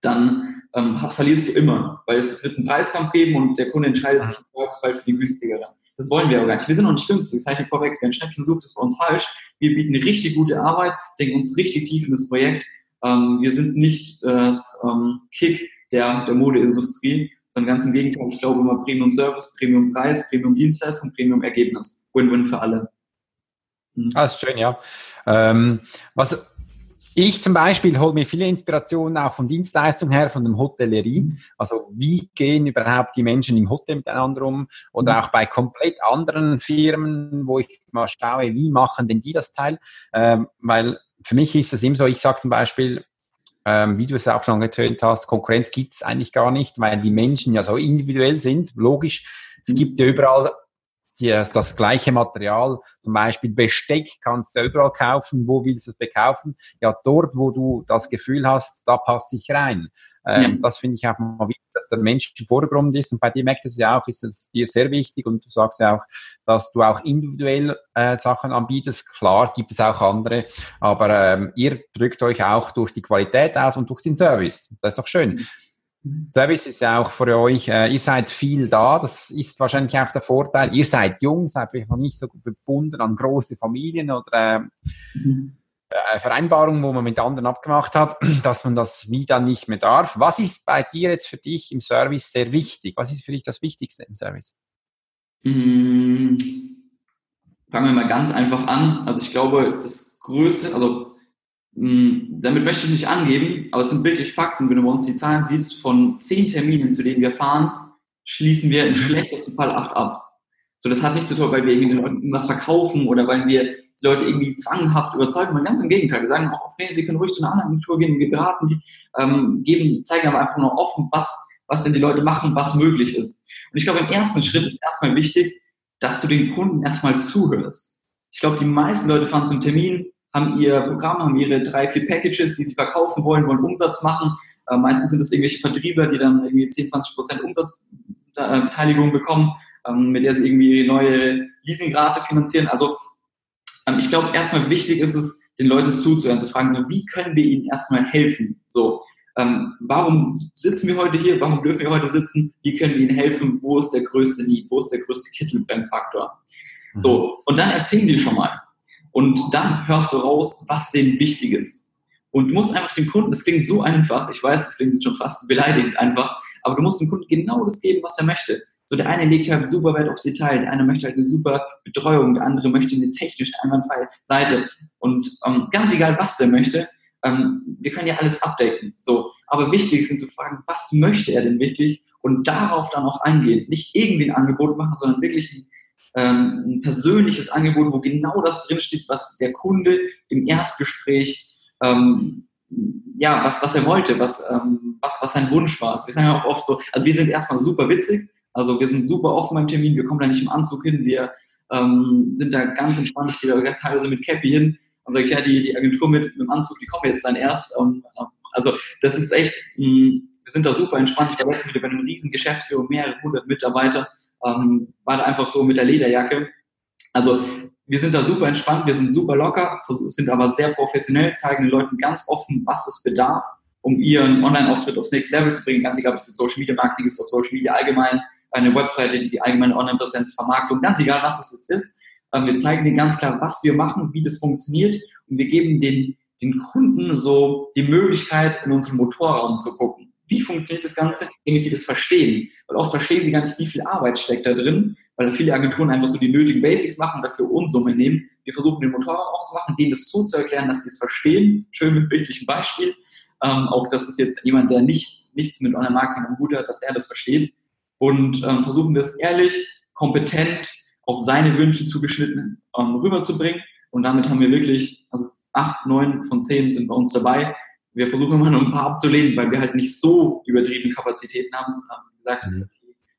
dann ähm, hast, verlierst du immer, weil es, es, wird einen Preiskampf geben und der Kunde entscheidet sich im Volksfall für die günstigere. Das wollen wir aber gar nicht. Wir sind noch nicht günstig. Das sage ich vorweg. Wer ein Schnäppchen sucht, ist bei uns falsch. Wir bieten richtig gute Arbeit, denken uns richtig tief in das Projekt. Ähm, wir sind nicht das ähm, Kick der, der Modeindustrie, sondern ganz im Gegenteil. Ich glaube immer Premium Service, Premium Preis, Premium Dienstleistung, Premium Ergebnis. Win-win für alle. Mhm. Ah, ist schön, ja. Ähm, was, ich zum Beispiel hole mir viele Inspirationen auch von Dienstleistungen her, von dem Hotellerie. Mhm. Also wie gehen überhaupt die Menschen im Hotel miteinander um? Oder mhm. auch bei komplett anderen Firmen, wo ich mal schaue, wie machen denn die das Teil? Ähm, weil für mich ist das immer so, ich sage zum Beispiel, ähm, wie du es auch schon getönt hast, Konkurrenz gibt es eigentlich gar nicht, weil die Menschen ja so individuell sind, logisch. Es mhm. gibt ja überall die, das gleiche Material, zum Beispiel Besteck kannst du überall kaufen, wo willst du es bekaufen? Ja, dort, wo du das Gefühl hast, da passe ich rein. Ähm, ja. Das finde ich auch mal wichtig, dass der Mensch im Vordergrund ist und bei dir merkt es ja auch, ist es dir sehr wichtig und du sagst ja auch, dass du auch individuell äh, Sachen anbietest. Klar, gibt es auch andere, aber ähm, ihr drückt euch auch durch die Qualität aus und durch den Service. Das ist doch schön. Mhm. Service ist ja auch für euch, äh, ihr seid viel da, das ist wahrscheinlich auch der Vorteil. Ihr seid jung, seid vielleicht noch nicht so gebunden an große Familien oder äh, mhm. äh, Vereinbarungen, wo man mit anderen abgemacht hat, dass man das wie dann nicht mehr darf. Was ist bei dir jetzt für dich im Service sehr wichtig? Was ist für dich das Wichtigste im Service? Mhm. Fangen wir mal ganz einfach an. Also ich glaube, das Größte, also damit möchte ich nicht angeben, aber es sind wirklich Fakten. Wenn du bei uns die Zahlen siehst, von zehn Terminen, zu denen wir fahren, schließen wir im mhm. schlechtesten Fall acht ab. So, das hat nichts zu tun, weil wir irgendwie den Leuten verkaufen oder weil wir die Leute irgendwie zwanghaft überzeugen. Man ganz im Gegenteil. Wir sagen auch, nee, sie können ruhig zu einer anderen Agentur gehen, wir beraten die, ähm, geben, zeigen aber einfach nur offen, was, was denn die Leute machen, was möglich ist. Und ich glaube, im ersten Schritt ist erstmal wichtig, dass du den Kunden erstmal zuhörst. Ich glaube, die meisten Leute fahren zum Termin, haben ihr Programm, haben ihre drei, vier Packages, die sie verkaufen wollen, wollen Umsatz machen. Äh, meistens sind es irgendwelche Vertrieber, die dann irgendwie 10, 20 Prozent Umsatzbeteiligung bekommen, ähm, mit der sie irgendwie neue Leasingrate finanzieren. Also ähm, ich glaube, erstmal wichtig ist es, den Leuten zuzuhören, zu fragen, so, wie können wir ihnen erstmal helfen? So, ähm, warum sitzen wir heute hier? Warum dürfen wir heute sitzen? Wie können wir ihnen helfen? Wo ist der größte Need? Wo ist der größte Kittelbrennfaktor? Mhm. So, und dann erzählen die schon mal. Und dann hörst du raus, was denen wichtig ist. Und du musst einfach dem Kunden, das klingt so einfach, ich weiß, das klingt schon fast beleidigend einfach, aber du musst dem Kunden genau das geben, was er möchte. So, der eine legt halt super Wert aufs Detail, der eine möchte halt eine super Betreuung, der andere möchte eine technisch einwandfreie Seite. Und ähm, ganz egal, was der möchte, ähm, wir können ja alles updaten. So, aber wichtig sind zu fragen, was möchte er denn wirklich und darauf dann auch eingehen. Nicht irgendwie ein Angebot machen, sondern wirklich ein, ähm, ein persönliches Angebot, wo genau das drinsteht, was der Kunde im Erstgespräch ähm, ja, was, was er wollte, was, ähm, was, was sein Wunsch war. Also wir sagen ja auch oft so, also wir sind erstmal super witzig, also wir sind super offen beim Termin, wir kommen da nicht im Anzug hin, wir ähm, sind da ganz entspannt, ich gehe da teilweise mit Cappy hin und sage, ja, die, die Agentur mit, mit dem Anzug, die kommen jetzt dann erst. Ähm, also das ist echt, mh, mm, wir sind da super entspannt. Ich war letztens wieder bei einem riesen Geschäftsführer, mehrere hundert Mitarbeiter, ähm, war da einfach so mit der Lederjacke. Also wir sind da super entspannt, wir sind super locker, sind aber sehr professionell, zeigen den Leuten ganz offen, was es bedarf, um ihren Online-Auftritt aufs nächste Level zu bringen. Ganz egal, ob es Social Media Marketing ist, auf Social Media allgemein, eine Webseite, die die allgemeine Online-Präsenz Vermarktung, ganz egal, was es jetzt ist. Ähm, wir zeigen denen ganz klar, was wir machen, wie das funktioniert und wir geben den, den Kunden so die Möglichkeit, in unseren Motorraum zu gucken. Wie funktioniert das Ganze? Irgendwie das verstehen. Weil oft verstehen sie gar nicht, wie viel Arbeit steckt da drin, weil viele Agenturen einfach so die nötigen Basics machen, dafür Unsumme nehmen. Wir versuchen den Motorraum aufzumachen, denen das so zu erklären, dass sie es verstehen. Schön mit bildlichem Beispiel. Ähm, auch das ist jetzt jemand, der nicht, nichts mit Online-Marketing am Hut hat, dass er das versteht und ähm, versuchen wir es ehrlich, kompetent, auf seine Wünsche zugeschnitten ähm, rüberzubringen. Und damit haben wir wirklich, also acht, neun von zehn sind bei uns dabei. Wir versuchen immer noch ein paar abzulehnen, weil wir halt nicht so übertriebene Kapazitäten haben. Ähm, wie gesagt, mhm. das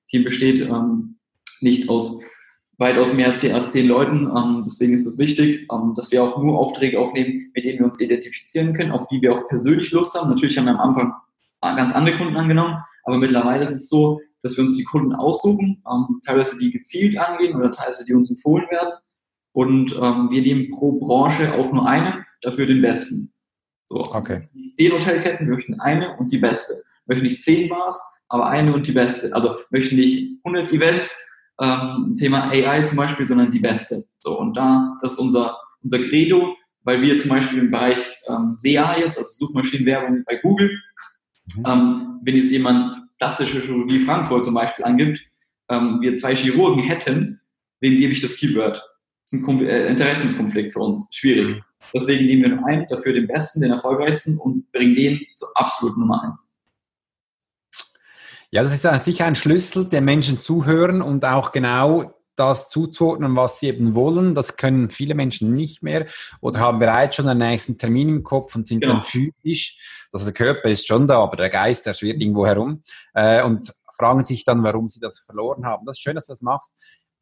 Team besteht ähm, nicht aus weitaus mehr als zehn Leuten. Ähm, deswegen ist es wichtig, ähm, dass wir auch nur Aufträge aufnehmen, mit denen wir uns identifizieren können, auf die wir auch persönlich Lust haben. Natürlich haben wir am Anfang ganz andere Kunden angenommen, aber mittlerweile ist es so, dass wir uns die Kunden aussuchen, ähm, teilweise die gezielt angehen oder teilweise die uns empfohlen werden. Und ähm, wir nehmen pro Branche auch nur eine, dafür den besten. So. Okay. Zehn Hotelketten möchten eine und die beste. Möchten nicht zehn Bars, aber eine und die beste. Also möchten nicht 100 Events, ähm, Thema AI zum Beispiel, sondern die beste. So, und da, das ist unser, unser Credo, weil wir zum Beispiel im Bereich ähm, SEA jetzt, also Suchmaschinenwerbung bei Google, mhm. ähm, wenn jetzt jemand plastische Chirurgie Frankfurt zum Beispiel angibt, ähm, wir zwei Chirurgen hätten, wem gebe ich das Keyword? Das ist ein äh, Interessenskonflikt für uns, schwierig. Deswegen nehmen wir nur einen, dafür den besten, den erfolgreichsten und bringen den zur absoluten Nummer eins. Ja, das ist sicher ein Schlüssel, den Menschen zuhören und auch genau das zuzuordnen, was sie eben wollen. Das können viele Menschen nicht mehr oder haben bereits schon den nächsten Termin im Kopf und sind genau. dann physisch. Also der Körper ist schon da, aber der Geist, der schwirrt irgendwo herum äh, und fragen sich dann, warum sie das verloren haben. Das ist schön, dass du das machst.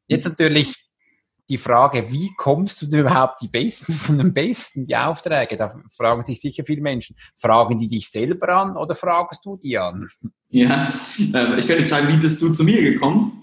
Jetzt natürlich die Frage, wie kommst du denn überhaupt die Besten von den Besten, die Aufträge? Da fragen sich sicher viele Menschen. Fragen die dich selber an oder fragst du die an? Ja, äh, ich könnte sagen, wie bist du zu mir gekommen?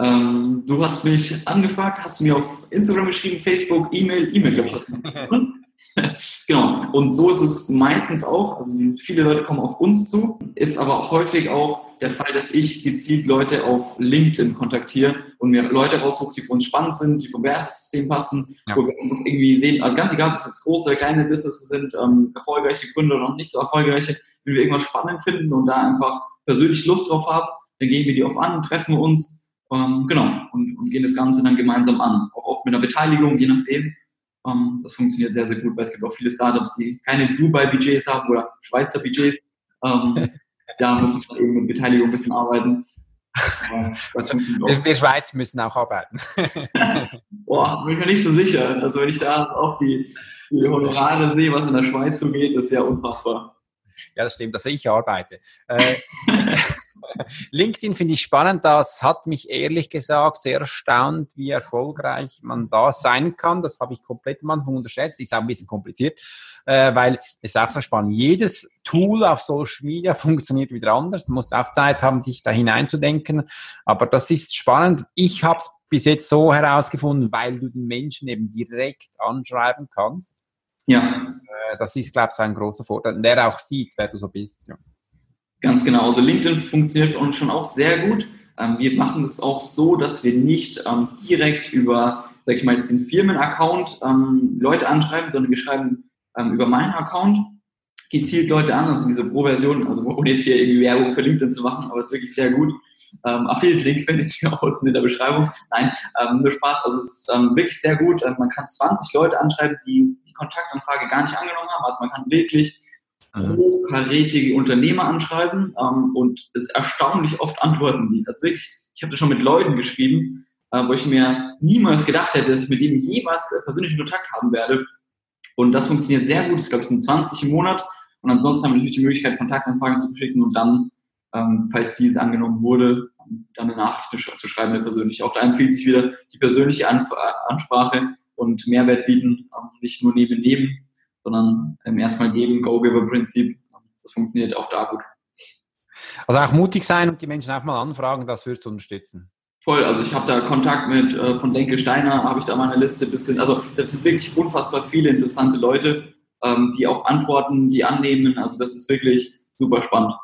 Ähm, du hast mich angefragt, hast mir auf Instagram geschrieben, Facebook, E-Mail, E-Mail, glaube ich, hast Genau. Und so ist es meistens auch. Also viele Leute kommen auf uns zu, ist aber häufig auch der Fall, dass ich gezielt Leute auf LinkedIn kontaktiere und mir Leute raussuche, die für uns spannend sind, die vom Wertesystem passen, ja. wo wir irgendwie sehen, also ganz egal, ob es jetzt große oder kleine Businesses sind, ähm, erfolgreiche Gründer oder noch nicht so erfolgreiche, wenn wir irgendwas spannend finden und da einfach persönlich Lust drauf haben, dann gehen wir die auf an, treffen uns, ähm, genau, und, und, gehen das Ganze dann gemeinsam an. Auch oft mit einer Beteiligung, je nachdem. Ähm, das funktioniert sehr, sehr gut, weil es gibt auch viele Startups, die keine Dubai-Budgets haben oder Schweizer Budgets. Ähm, da muss man eben mit Beteiligung ein bisschen arbeiten. Also, wir, wir Schweiz müssen auch arbeiten. Boah, bin ich mir nicht so sicher. Also wenn ich da auch die, die Honorare sehe, was in der Schweiz so geht, ist ja unfassbar. Ja, das stimmt. Also ich arbeite. Äh, LinkedIn finde ich spannend. Das hat mich ehrlich gesagt sehr erstaunt, wie erfolgreich man da sein kann. Das habe ich komplett am Anfang unterschätzt. Ist auch ein bisschen kompliziert, äh, weil es ist auch so spannend. Jedes Tool auf Social Media funktioniert wieder anders. Du musst auch Zeit haben, dich da hineinzudenken. Aber das ist spannend. Ich habe es bis jetzt so herausgefunden, weil du den Menschen eben direkt anschreiben kannst. Ja. Äh, das ist, glaube ich, ein großer Vorteil. Der auch sieht, wer du so bist. Ja. Ganz genau. Also LinkedIn funktioniert für uns schon auch sehr gut. Ähm, wir machen es auch so, dass wir nicht ähm, direkt über, sag ich mal, jetzt den Firmenaccount ähm, Leute anschreiben, sondern wir schreiben über meinen Account gezielt Leute an, also diese Pro-Version, also ohne jetzt hier irgendwie Werbung für LinkedIn zu machen, aber es ist wirklich sehr gut. Ähm, Affiliate-Link finde ich auch unten in der Beschreibung. Nein, ähm, nur Spaß. Also es ist ähm, wirklich sehr gut. man kann 20 Leute anschreiben, die die Kontaktanfrage gar nicht angenommen haben. Also man kann wirklich hochkarätige Unternehmer anschreiben ähm, und es erstaunlich oft antworten die. Also wirklich, ich habe das schon mit Leuten geschrieben, äh, wo ich mir niemals gedacht hätte, dass ich mit denen jemals äh, persönlichen Kontakt haben werde. Und das funktioniert sehr gut. Ich glaube, es sind 20 im Monat. Und ansonsten haben wir natürlich die Möglichkeit, Kontaktanfragen zu schicken und dann, ähm, falls diese angenommen wurde, dann eine Nachricht zu schreiben, persönlich. Auch da empfiehlt sich wieder die persönliche Anf Ansprache und Mehrwert bieten, ähm, nicht nur neben neben, sondern ähm, erstmal geben, Go-Giver-Prinzip. Das funktioniert auch da gut. Also auch mutig sein und die Menschen auch mal anfragen, das wird unterstützen. Voll, also ich habe da Kontakt mit äh, von Denke Steiner, habe ich da mal eine Liste bisschen, also das sind wirklich unfassbar viele interessante Leute, ähm, die auch antworten, die annehmen, also das ist wirklich super spannend.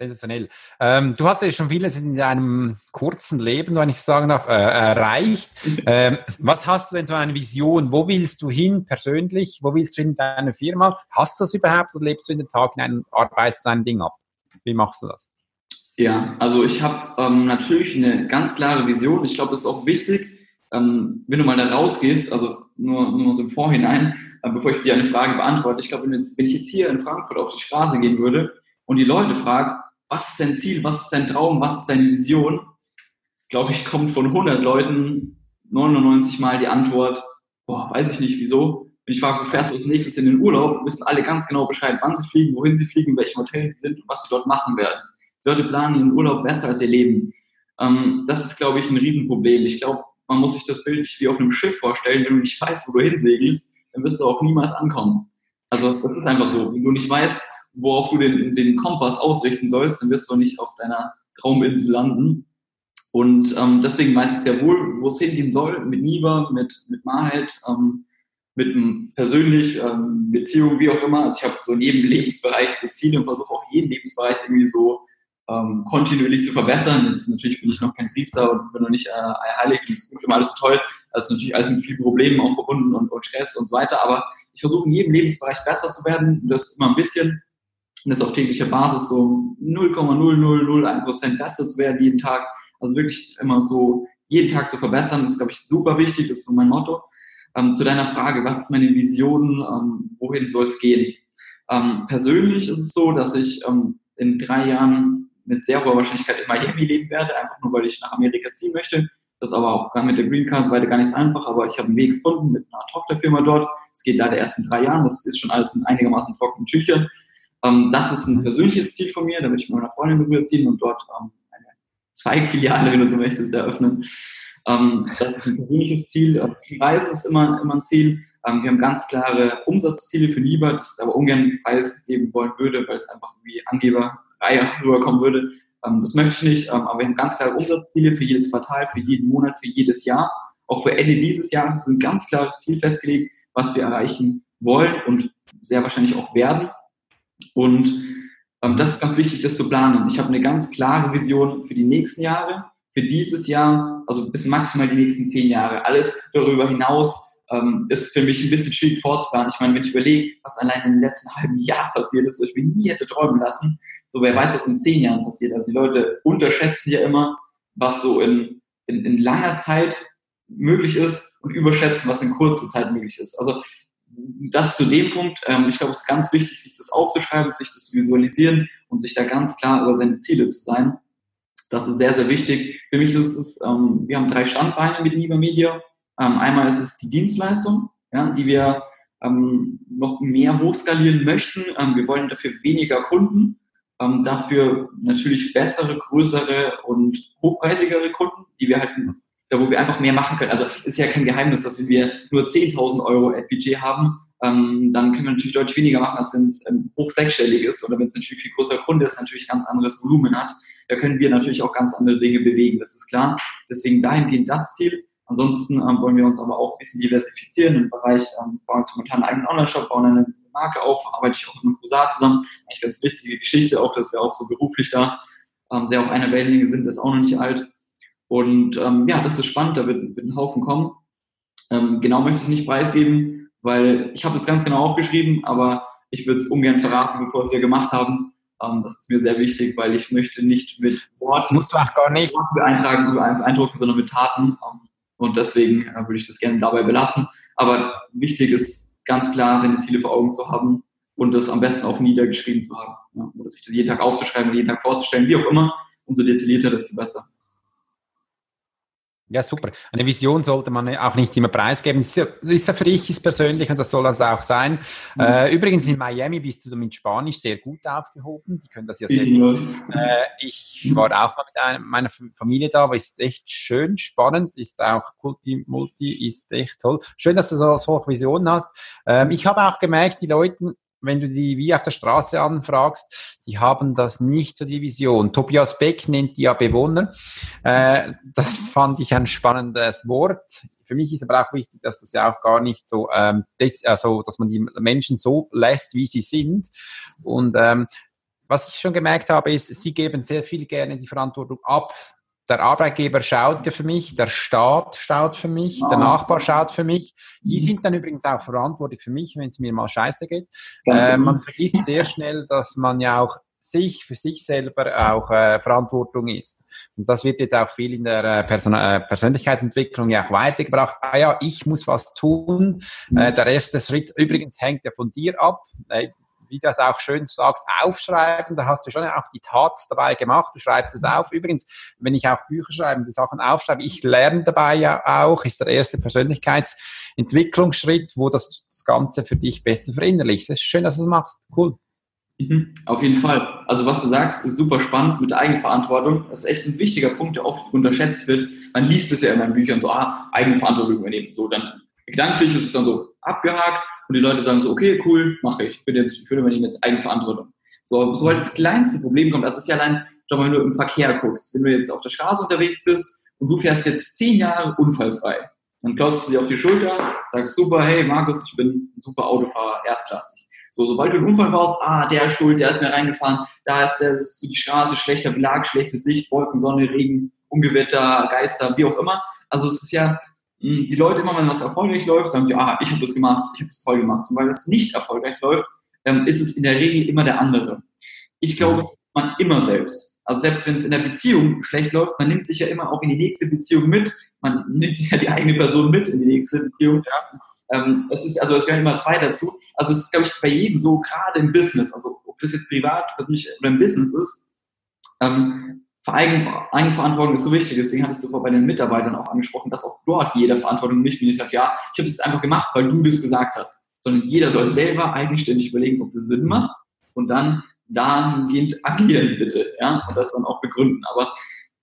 Sensationell. Ähm, du hast ja schon vieles in deinem kurzen Leben, wenn ich sagen darf, äh, erreicht. Ähm, was hast du denn so eine Vision? Wo willst du hin persönlich? Wo willst du hin in deiner Firma? Hast du das überhaupt oder lebst du in den Tag hinein und arbeitest dein Ding ab? Wie machst du das? Ja, also ich habe ähm, natürlich eine ganz klare Vision. Ich glaube, es ist auch wichtig, ähm, wenn du mal da rausgehst, also nur, nur so im Vorhinein, äh, bevor ich dir eine Frage beantworte. Ich glaube, wenn, wenn ich jetzt hier in Frankfurt auf die Straße gehen würde und die Leute fragen, was ist dein Ziel, was ist dein Traum, was ist deine Vision, glaube ich, kommt von 100 Leuten 99 Mal die Antwort, boah, weiß ich nicht, wieso. Wenn ich frage, wo fährst du als nächstes in den Urlaub, wissen alle ganz genau Bescheid, wann sie fliegen, wohin sie fliegen, in welchem Hotel sie sind und was sie dort machen werden. Die Leute planen ihren Urlaub besser als ihr Leben. Ähm, das ist, glaube ich, ein Riesenproblem. Ich glaube, man muss sich das Bild wie auf einem Schiff vorstellen. Wenn du nicht weißt, wo du hinsegelst, dann wirst du auch niemals ankommen. Also das ist einfach so. Wenn du nicht weißt, worauf du den, den Kompass ausrichten sollst, dann wirst du nicht auf deiner Trauminsel landen. Und ähm, deswegen weiß ich sehr wohl, wo es hingehen soll, mit Niba, mit, mit Maheit, ähm, mit persönlich, ähm, Beziehung, wie auch immer. Also ich habe so in jedem Lebensbereich so Ziele und versuche auch jeden Lebensbereich irgendwie so ähm, kontinuierlich zu verbessern. Jetzt natürlich bin ich noch kein Priester und bin noch nicht äh, heilig und es ist immer alles toll. Das ist natürlich alles mit vielen Problemen auch verbunden und, und Stress und so weiter. Aber ich versuche in jedem Lebensbereich besser zu werden. Das immer ein bisschen und das auf täglicher Basis so 0,0001 Prozent besser zu werden jeden Tag. Also wirklich immer so jeden Tag zu verbessern, ist, glaube ich, super wichtig, das ist so mein Motto. Ähm, zu deiner Frage, was ist meine Vision, ähm, wohin soll es gehen? Ähm, persönlich ist es so, dass ich ähm, in drei Jahren mit sehr hoher Wahrscheinlichkeit in Miami leben werde, einfach nur, weil ich nach Amerika ziehen möchte. Das ist aber auch mit der Green Card weiter gar nicht so einfach, aber ich habe einen Weg gefunden mit einer Tochterfirma dort. Es geht leider erst in drei Jahren, das ist schon alles in einigermaßen trockenen Tüchern. Ähm, das ist ein persönliches Ziel von mir, da will ich mit meiner Freundin rüberziehen und dort ähm, eine Zweigfiliale, wenn du so möchtest, eröffnen. Ähm, das ist ein persönliches Ziel. Äh, Reisen ist immer, immer ein Ziel. Ähm, wir haben ganz klare Umsatzziele für Lieber, die ich aber ungern Preis geben wollen würde, weil es einfach wie Angeberreihe rüberkommen würde. Ähm, das möchte ich nicht, ähm, aber wir haben ganz klare Umsatzziele für jedes Quartal, für jeden Monat, für jedes Jahr. Auch für Ende dieses Jahres ist ein ganz klares Ziel festgelegt, was wir erreichen wollen und sehr wahrscheinlich auch werden. Und ähm, das ist ganz wichtig, das zu planen. Ich habe eine ganz klare Vision für die nächsten Jahre, für dieses Jahr, also bis maximal die nächsten zehn Jahre. Alles darüber hinaus ähm, ist für mich ein bisschen schwierig vorzuplanen. Ich meine, wenn ich überlege, was allein im letzten halben Jahr passiert ist, was ich mir nie hätte träumen lassen, so wer weiß, was in zehn Jahren passiert. Also die Leute unterschätzen ja immer, was so in, in, in langer Zeit möglich ist und überschätzen, was in kurzer Zeit möglich ist. Also das zu dem Punkt, ähm, ich glaube, es ist ganz wichtig, sich das aufzuschreiben, sich das zu visualisieren und sich da ganz klar über seine Ziele zu sein. Das ist sehr, sehr wichtig. Für mich ist es, ähm, wir haben drei Standbeine mit Niba Media. Ähm, einmal ist es die Dienstleistung, ja, die wir ähm, noch mehr hochskalieren möchten. Ähm, wir wollen dafür weniger Kunden ähm, dafür natürlich bessere, größere und hochpreisigere Kunden, die wir halt, wo wir einfach mehr machen können. Also ist ja kein Geheimnis, dass wenn wir nur 10.000 Euro Ad-Budget haben, ähm, dann können wir natürlich deutlich weniger machen, als wenn es ähm, hoch sechsstellig ist oder wenn es natürlich viel größer Kunde ist, natürlich ganz anderes Volumen hat. Da können wir natürlich auch ganz andere Dinge bewegen, das ist klar. Deswegen dahingehend das Ziel. Ansonsten ähm, wollen wir uns aber auch ein bisschen diversifizieren im Bereich, ähm, bauen jetzt momentan einen eigenen Online-Shop, bauen eine Marke auf, arbeite ich auch mit Crusade zusammen. Eigentlich ganz witzige Geschichte, auch dass wir auch so beruflich da ähm, sehr auf einer Wellenlänge sind, das ist auch noch nicht alt. Und ähm, ja, das ist spannend, da wird, wird ein Haufen kommen. Ähm, genau möchte ich nicht preisgeben, weil ich habe es ganz genau aufgeschrieben, aber ich würde es ungern verraten, bevor wir es gemacht haben. Ähm, das ist mir sehr wichtig, weil ich möchte nicht mit Worten musst du auch gar nicht eintragen, beeindrucken, sondern mit Taten. Ähm, und deswegen äh, würde ich das gerne dabei belassen. Aber wichtig ist ganz klar, seine Ziele vor Augen zu haben und das am besten auch niedergeschrieben zu haben. Ja, oder sich das jeden Tag aufzuschreiben, jeden Tag vorzustellen, wie auch immer. Umso detaillierter, desto besser. Ja, super. Eine Vision sollte man auch nicht immer preisgeben. Das ist ja für dich persönlich und das soll das auch sein. Mhm. Äh, übrigens in Miami bist du mit Spanisch sehr gut aufgehoben. Die können das ja sehr gut. Äh, ich war auch mal mit einem, meiner Familie da, aber ist echt schön, spannend, ist auch Multi, Multi ist echt toll. Schön, dass du so solche Visionen hast. Ähm, ich habe auch gemerkt, die Leute wenn du die wie auf der Straße anfragst, die haben das nicht so die Vision. Tobias Beck nennt die ja Bewohner. Äh, das fand ich ein spannendes Wort. Für mich ist aber auch wichtig, dass das ja auch gar nicht so, ähm, des, also, dass man die Menschen so lässt, wie sie sind. Und ähm, was ich schon gemerkt habe, ist, sie geben sehr viel gerne die Verantwortung ab der Arbeitgeber schaut ja für mich, der Staat schaut für mich, der Nachbar schaut für mich. Die mhm. sind dann übrigens auch verantwortlich für mich, wenn es mir mal scheiße geht. Äh, man vergisst sehr schnell, dass man ja auch sich für sich selber auch äh, Verantwortung ist. Und das wird jetzt auch viel in der äh, Person äh, Persönlichkeitsentwicklung ja auch weitergebracht. Ah ja, ich muss was tun. Äh, der erste Schritt übrigens hängt ja von dir ab. Äh, wie du das auch schön sagst, aufschreiben. Da hast du schon auch die Tat dabei gemacht. Du schreibst es auf. Übrigens, wenn ich auch Bücher schreibe, die Sachen aufschreibe, ich lerne dabei ja auch, ist der erste Persönlichkeitsentwicklungsschritt, wo das, das Ganze für dich besser verinnerlichst. Es ist schön, dass du es machst. Cool. Mhm, auf jeden Fall. Also was du sagst, ist super spannend mit der Eigenverantwortung. Das ist echt ein wichtiger Punkt, der oft unterschätzt wird. Man liest es ja immer in Büchern so, ah, Eigenverantwortung übernehmen. So, dann gedanklich ist es dann so abgehakt und die Leute sagen so, okay, cool, mache ich. Ich bin jetzt, ich will übernehmen jetzt Eigenverantwortung. So, sobald das kleinste Problem kommt, das ist ja allein, schau mal, wenn du im Verkehr guckst, wenn du jetzt auf der Straße unterwegs bist und du fährst jetzt zehn Jahre unfallfrei, dann klopfst du dich auf die Schulter, sagst super, hey Markus, ich bin ein super Autofahrer, erstklassig. So, sobald du einen Unfall baust, ah, der ist schuld, der ist mir reingefahren, da ist der, ist die Straße, schlechter Belag, schlechte Sicht, Wolken, Sonne, Regen, Ungewitter, Geister, wie auch immer. Also es ist ja die Leute immer, wenn was erfolgreich läuft, sagen die, ah, ich habe das gemacht, ich habe das toll gemacht. Und weil es nicht erfolgreich läuft, ähm, ist es in der Regel immer der andere. Ich glaube, das man immer selbst. Also selbst wenn es in der Beziehung schlecht läuft, man nimmt sich ja immer auch in die nächste Beziehung mit. Man nimmt ja die eigene Person mit in die nächste Beziehung. Ähm, es ist, also es gehören immer zwei dazu. Also es ist, glaube ich, bei jedem so, gerade im Business, also ob das jetzt privat oder im Business ist, ähm, Eigenverantwortung ist so wichtig, deswegen hattest du vor bei den Mitarbeitern auch angesprochen, dass auch dort jeder Verantwortung nicht nicht sagt, ja, ich habe das einfach gemacht, weil du das gesagt hast, sondern jeder soll selber eigenständig überlegen, ob das Sinn macht und dann dahingehend agieren bitte, ja, und das dann auch begründen. Aber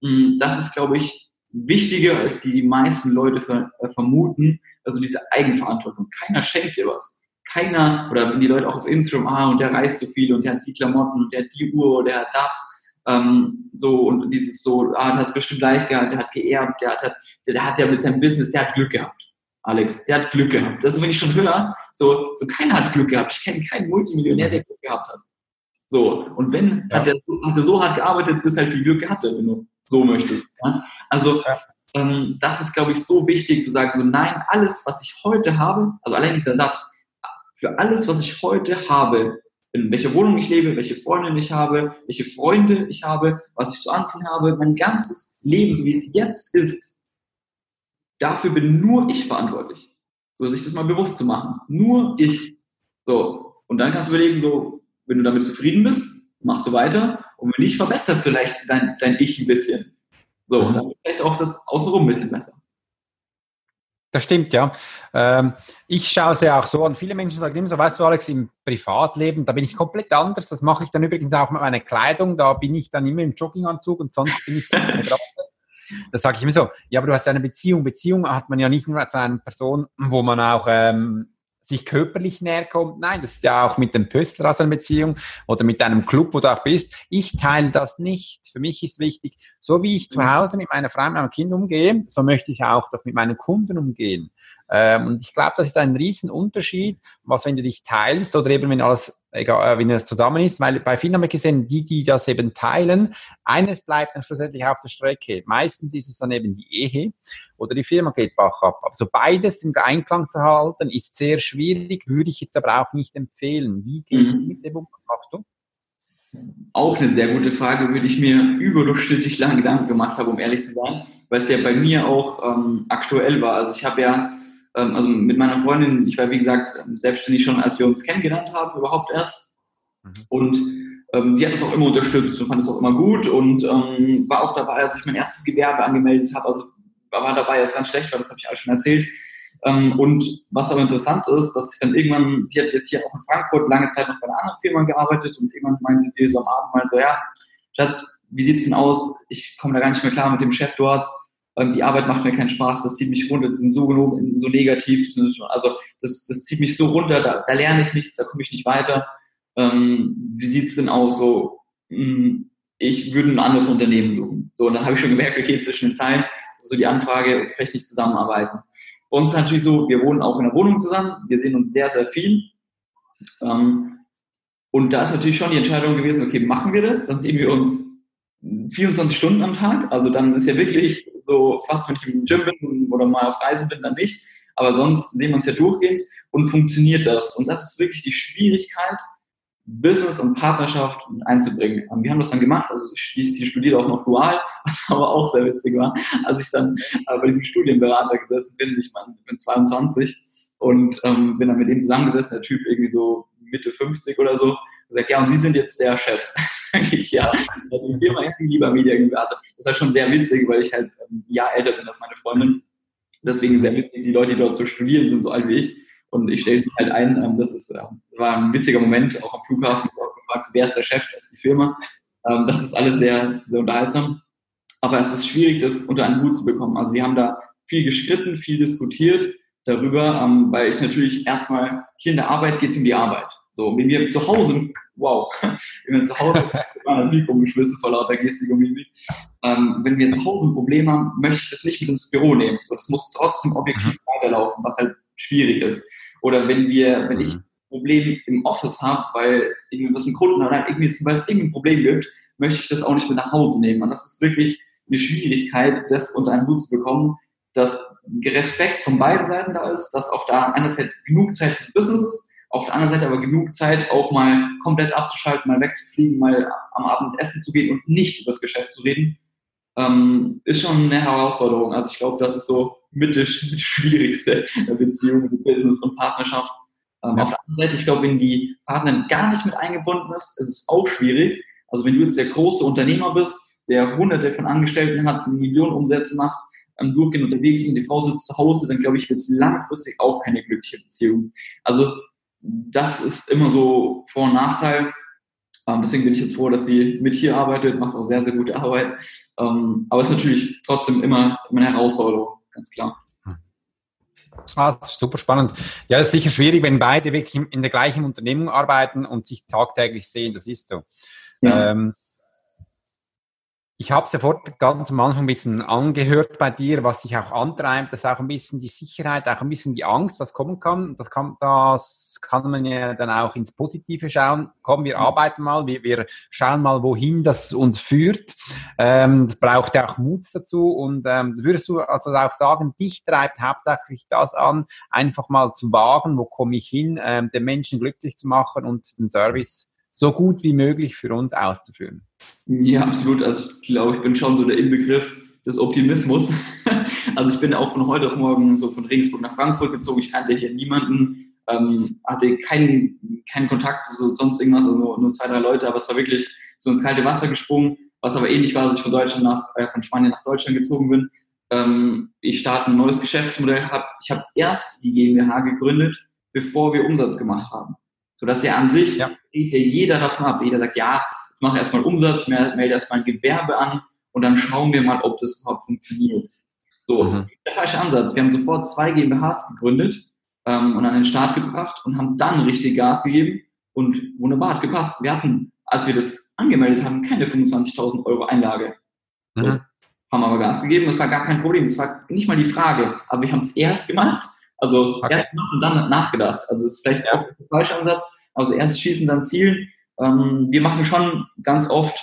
mh, hm, das ist, glaube ich, wichtiger, als die, die meisten Leute ver, äh, vermuten, also diese Eigenverantwortung. Keiner schenkt dir was. Keiner, oder wenn die Leute auch auf Instagram, ah, und der reist so viel und der hat die Klamotten und der hat die Uhr oder der hat das ähm, so, und dieses so, ah, der hat bestimmt leicht gehabt, der hat geerbt, der hat, der, der hat ja mit seinem Business, der hat Glück gehabt. Alex, der hat Glück gehabt. Das ist, wenn ich schon höre, so, so keiner hat Glück gehabt. Ich kenne keinen Multimillionär, der Glück gehabt hat. So, und wenn, ja. hat, er, hat er so hart gearbeitet, bis halt viel Glück gehabt hat, wenn du so möchtest. Ja? Also, ja. ähm, das ist, glaube ich, so wichtig zu sagen, so nein, alles, was ich heute habe, also allein dieser Satz, für alles, was ich heute habe, in welcher Wohnung ich lebe, welche Freundin ich habe, welche Freunde ich habe, was ich zu anziehen habe, mein ganzes Leben, so wie es jetzt ist, dafür bin nur ich verantwortlich. So, sich das mal bewusst zu machen. Nur ich. So. Und dann kannst du überlegen, so, wenn du damit zufrieden bist, machst du weiter. Und wenn nicht, verbessert vielleicht dein, dein Ich ein bisschen. So, und dann vielleicht auch das außenrum ein bisschen besser. Das stimmt, ja. Ähm, ich schaue es ja auch so an. Viele Menschen sagen immer so, weißt du, Alex, im Privatleben, da bin ich komplett anders. Das mache ich dann übrigens auch mit meiner Kleidung. Da bin ich dann immer im Jogginganzug und sonst bin ich Das sage ich immer so. Ja, aber du hast eine Beziehung. Beziehung hat man ja nicht nur zu einer Person, wo man auch ähm, sich körperlich näher kommt. Nein, das ist ja auch mit dem Pöstler aus einer Beziehung oder mit einem Club, wo du auch bist. Ich teile das nicht. Für mich ist wichtig, so wie ich zu mhm. Hause mit meiner Frau und meinem Kind umgehe, so möchte ich auch doch mit meinen Kunden umgehen. Ähm, und ich glaube, das ist ein Riesenunterschied, was wenn du dich teilst oder eben wenn alles, egal, äh, wenn es zusammen ist, weil bei vielen haben wir gesehen, die, die das eben teilen, eines bleibt dann schlussendlich auf der Strecke. Meistens ist es dann eben die Ehe oder die Firma geht bach ab. Also beides im Einklang zu halten, ist sehr schwierig, würde ich jetzt aber auch nicht empfehlen. Wie gehe ich mhm. mit dem um? Was machst du? Auch eine sehr gute Frage, würde ich mir überdurchschnittlich lange Gedanken gemacht haben, um ehrlich zu sein, weil es ja bei mir auch ähm, aktuell war. Also ich habe ja also mit meiner Freundin, ich war wie gesagt ähm, selbstständig schon, als wir uns kennengelernt haben, überhaupt erst. Mhm. Und ähm, sie hat das auch immer unterstützt und fand es auch immer gut und ähm, war auch dabei, als ich mein erstes Gewerbe angemeldet habe. Also war dabei, als ganz schlecht war, das habe ich alles schon erzählt. Ähm, und was aber interessant ist, dass ich dann irgendwann, sie hat jetzt hier auch in Frankfurt lange Zeit noch bei einer anderen Firma gearbeitet und irgendwann meinte sie so am Abend mal so, ja, Schatz, wie sieht's denn aus? Ich komme da gar nicht mehr klar mit dem Chef dort ähm, die Arbeit macht mir keinen Spaß, das zieht mich runter, die sind so, so negativ, also das, das zieht mich so runter, da, da lerne ich nichts, da komme ich nicht weiter. Ähm, wie sieht's denn aus? So, mh, hm, ich würde ein anderes Unternehmen suchen. So, und dann habe ich schon gemerkt, okay, zwischen den Zeilen, so die Anfrage, vielleicht nicht zusammenarbeiten. Bei uns ist natürlich so, wir wohnen auch in der Wohnung zusammen, wir sehen uns sehr, sehr viel. Ähm, und da ist natürlich schon die Entscheidung gewesen, okay, machen wir das, dann sehen wir uns 24 Stunden am Tag. Also dann ist ja wirklich so, fast wenn ich im Gym bin oder mal auf Reisen bin, dann nicht. Aber sonst sehen wir uns ja durchgehend und funktioniert das. Und das ist wirklich die Schwierigkeit, Business und Partnerschaft einzubringen. Wir haben das dann gemacht, also sie studiert auch noch dual, was aber auch sehr witzig war, als ich dann äh, bei diesem Studienberater gesessen bin, ich meine, ich bin 22 und ähm, bin dann mit ihm zusammengesessen, der Typ irgendwie so Mitte 50 oder so, und sagt, ja, und Sie sind jetzt der Chef. sage ich, ja, die Firma Lieber Media. Also, das ist halt schon sehr witzig, weil ich halt ähm, ein Jahr älter bin als meine Freundin. Deswegen sehr witzig, die Leute, die dort so studieren, sind so alt wie ich. Und ich stelle sie halt ein, ähm, das, ist, das war ein witziger Moment, auch am Flughafen, auch gefragt, wer ist der Chef, wer ist die Firma. Ähm, das ist alles sehr, sehr unterhaltsam. Aber es ist schwierig, das unter einen Hut zu bekommen. Also wir haben da viel gestritten, viel diskutiert darüber, weil ich natürlich erstmal hier in der Arbeit geht es um die Arbeit. So, wenn wir zu Hause, wow, wenn wir zu Hause, war das Mikro geschmissen vor lauter Gestik und Mimik. Ähm, wenn wir zu Hause ein Problem haben, möchte ich das nicht mit ins Büro nehmen. So, das muss trotzdem objektiv mhm. weiterlaufen, was halt schwierig ist. Oder wenn wir, wenn ich mhm. ein Problem im Office habe, weil irgendwie was mit Kunden oder irgendwie, weil es irgendein Problem gibt, möchte ich das auch nicht mit nach Hause nehmen. Und das ist wirklich eine Schwierigkeit, das unter einen Hut zu bekommen, dass Respekt von beiden Seiten da ist, dass auf der einen Seite genug Zeit fürs Business ist, auf der anderen Seite aber genug Zeit, auch mal komplett abzuschalten, mal wegzufliegen, mal am Abend essen zu gehen und nicht über das Geschäft zu reden, ähm, ist schon eine Herausforderung. Also ich glaube, das ist so mit das schwierigste Beziehung mit Business und Partnerschaft. Ähm, ja. Auf der anderen Seite, ich glaube, wenn die Partnerin gar nicht mit eingebunden ist, ist es auch schwierig. Also wenn du jetzt der große Unternehmer bist, der hunderte von Angestellten hat, Millionen Umsätze macht, am Durchgehen unterwegs ist und die Frau sitzt zu Hause, dann glaube ich, wird es langfristig auch keine glückliche Beziehung. Also das ist immer so Vor- und Nachteil. Ähm, deswegen bin ich jetzt froh, dass sie mit hier arbeitet, macht auch sehr, sehr gute Arbeit. Ähm, aber es ist natürlich trotzdem immer, immer eine Herausforderung, ganz klar. Ah, das ist super spannend. Ja, das ist sicher schwierig, wenn beide wirklich in der gleichen Unternehmung arbeiten und sich tagtäglich sehen. Das ist so. Ja. Ähm, ich habe sofort ganz am Anfang ein bisschen angehört bei dir, was dich auch antreibt, das ist auch ein bisschen die Sicherheit, auch ein bisschen die Angst, was kommen kann. Das kann, das kann man ja dann auch ins Positive schauen. Komm, wir arbeiten mal, wir, wir schauen mal, wohin das uns führt. Ähm, das braucht ja auch Mut dazu. Und ähm, würdest du also auch sagen, dich treibt hauptsächlich das an, einfach mal zu wagen, wo komme ich hin, ähm, den Menschen glücklich zu machen und den Service so gut wie möglich für uns auszuführen. Ja, absolut. Also ich glaube, ich bin schon so der Inbegriff des Optimismus. Also ich bin auch von heute auf morgen so von Regensburg nach Frankfurt gezogen. Ich kannte hier niemanden, ähm, hatte keinen, keinen Kontakt, so sonst irgendwas, also nur, nur, zwei, drei Leute, aber es war wirklich so ins kalte Wasser gesprungen, was aber ähnlich war, als ich von Deutschland nach, äh, von Spanien nach Deutschland gezogen bin. ähm, ich starte ein neues Geschäftsmodell, hab, ich habe erst die GmbH gegründet, bevor wir Umsatz gemacht haben. Sodass ja an sich ja. geht ja jeder davon ab. Jeder sagt, ja, jetzt machen wir erstmal Umsatz, melde erstmal ein Gewerbe an und dann schauen wir mal, ob das überhaupt funktioniert. So, mhm. der falsche Ansatz. Wir haben sofort zwei GmbHs gegründet ähm, und an den Start gebracht und haben dann richtig Gas gegeben und wunderbar hat gepasst. Wir hatten, als wir das angemeldet haben, keine 25.000 Euro Einlage. So, mhm. Haben aber Gas gegeben, das war gar kein Problem, das war nicht mal die Frage, aber wir haben es erst gemacht, also okay. erst gemacht und dann nachgedacht. Also das ist vielleicht ja. oft der falsche Ansatz, also erst schießen, dann zielen. Ähm, wir machen schon ganz oft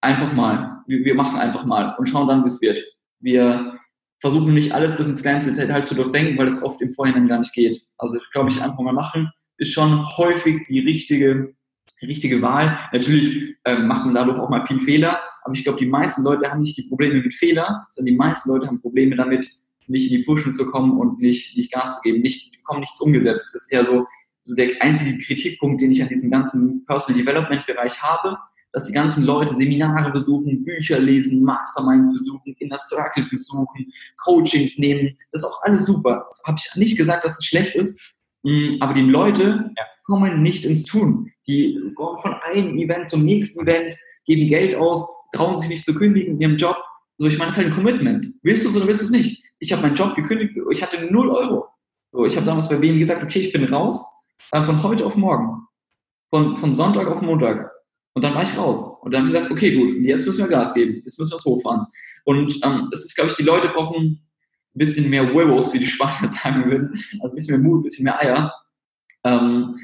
einfach mal. Wir, wir machen einfach mal und schauen dann, wie es wird. Wir versuchen nicht alles bis ins kleinste Detail zu durchdenken, weil es oft im Vorhinein gar nicht geht. Also ich glaube, ich einfach mal machen ist schon häufig die richtige, richtige Wahl. Natürlich äh, macht man dadurch auch mal viel Fehler, aber ich glaube, die meisten Leute haben nicht die Probleme mit Fehler, sondern die meisten Leute haben Probleme damit, nicht in die Pushen zu kommen und nicht, nicht Gas zu geben, nicht, bekommen nichts umgesetzt. Das ist ja so, der einzige Kritikpunkt, den ich an diesem ganzen Personal Development Bereich habe, dass die ganzen Leute Seminare besuchen, Bücher lesen, Masterminds besuchen, Inner Circle besuchen, Coachings nehmen. Das ist auch alles super. Das habe ich nicht gesagt, dass es schlecht ist. Mm, aber die Leute kommen nicht ins Tun. Die kommen von einem Event zum nächsten Event, geben Geld aus, trauen sich nicht zu kündigen in ihrem Job. So, ich meine, das ist halt ein Commitment. Willst du es oder willst du es nicht? Ich habe meinen Job gekündigt, ich hatte 0 Euro. So, ich habe damals bei wem gesagt, okay, ich bin raus, äh, von heute auf morgen. Von, von Sonntag auf Montag. Und dann war ich raus. Und dann habe ich gesagt, okay, gut, jetzt müssen wir Gas geben, jetzt müssen wir es hochfahren. Und ähm, es ist, glaube ich, die Leute brauchen ein bisschen mehr Huevos, wie die Spanier sagen würden. Also ein bisschen mehr Mut, ein bisschen mehr Eier. Ähm,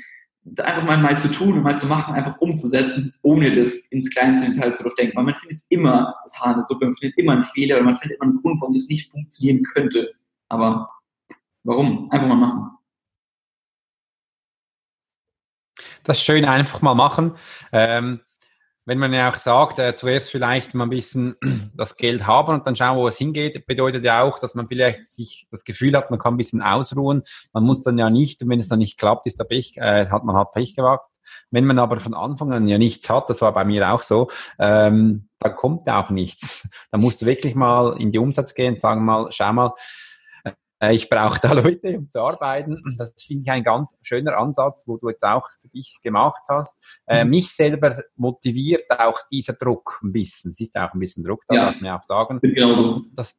einfach mal, mal zu tun und mal zu machen, einfach umzusetzen, ohne das ins kleinste Detail zu durchdenken. Weil man findet immer das Haar in der Suppe, man findet immer einen Fehler oder man findet immer einen Grund, warum das nicht funktionieren könnte. Aber warum? Einfach mal machen. das schön einfach mal machen. Ähm, wenn man ja auch sagt, äh, zuerst vielleicht mal ein bisschen das Geld haben und dann schauen, wo es hingeht, bedeutet ja auch, dass man vielleicht sich das Gefühl hat, man kann ein bisschen ausruhen. Man muss dann ja nicht, und wenn es dann nicht klappt, ist der Pech, äh, hat man halt Pech gewagt. Wenn man aber von Anfang an ja nichts hat, das war bei mir auch so, ähm, dann kommt auch nichts. Dann musst du wirklich mal in die Umsatz gehen sagen mal, schau mal, ich brauche da Leute, um zu arbeiten. Das finde ich ein ganz schöner Ansatz, wo du jetzt auch für dich gemacht hast. Äh, mhm. mich selber motiviert auch dieser Druck ein bisschen. Es ist auch ein bisschen Druck, da ja. darf man auch sagen. Genau so. Das,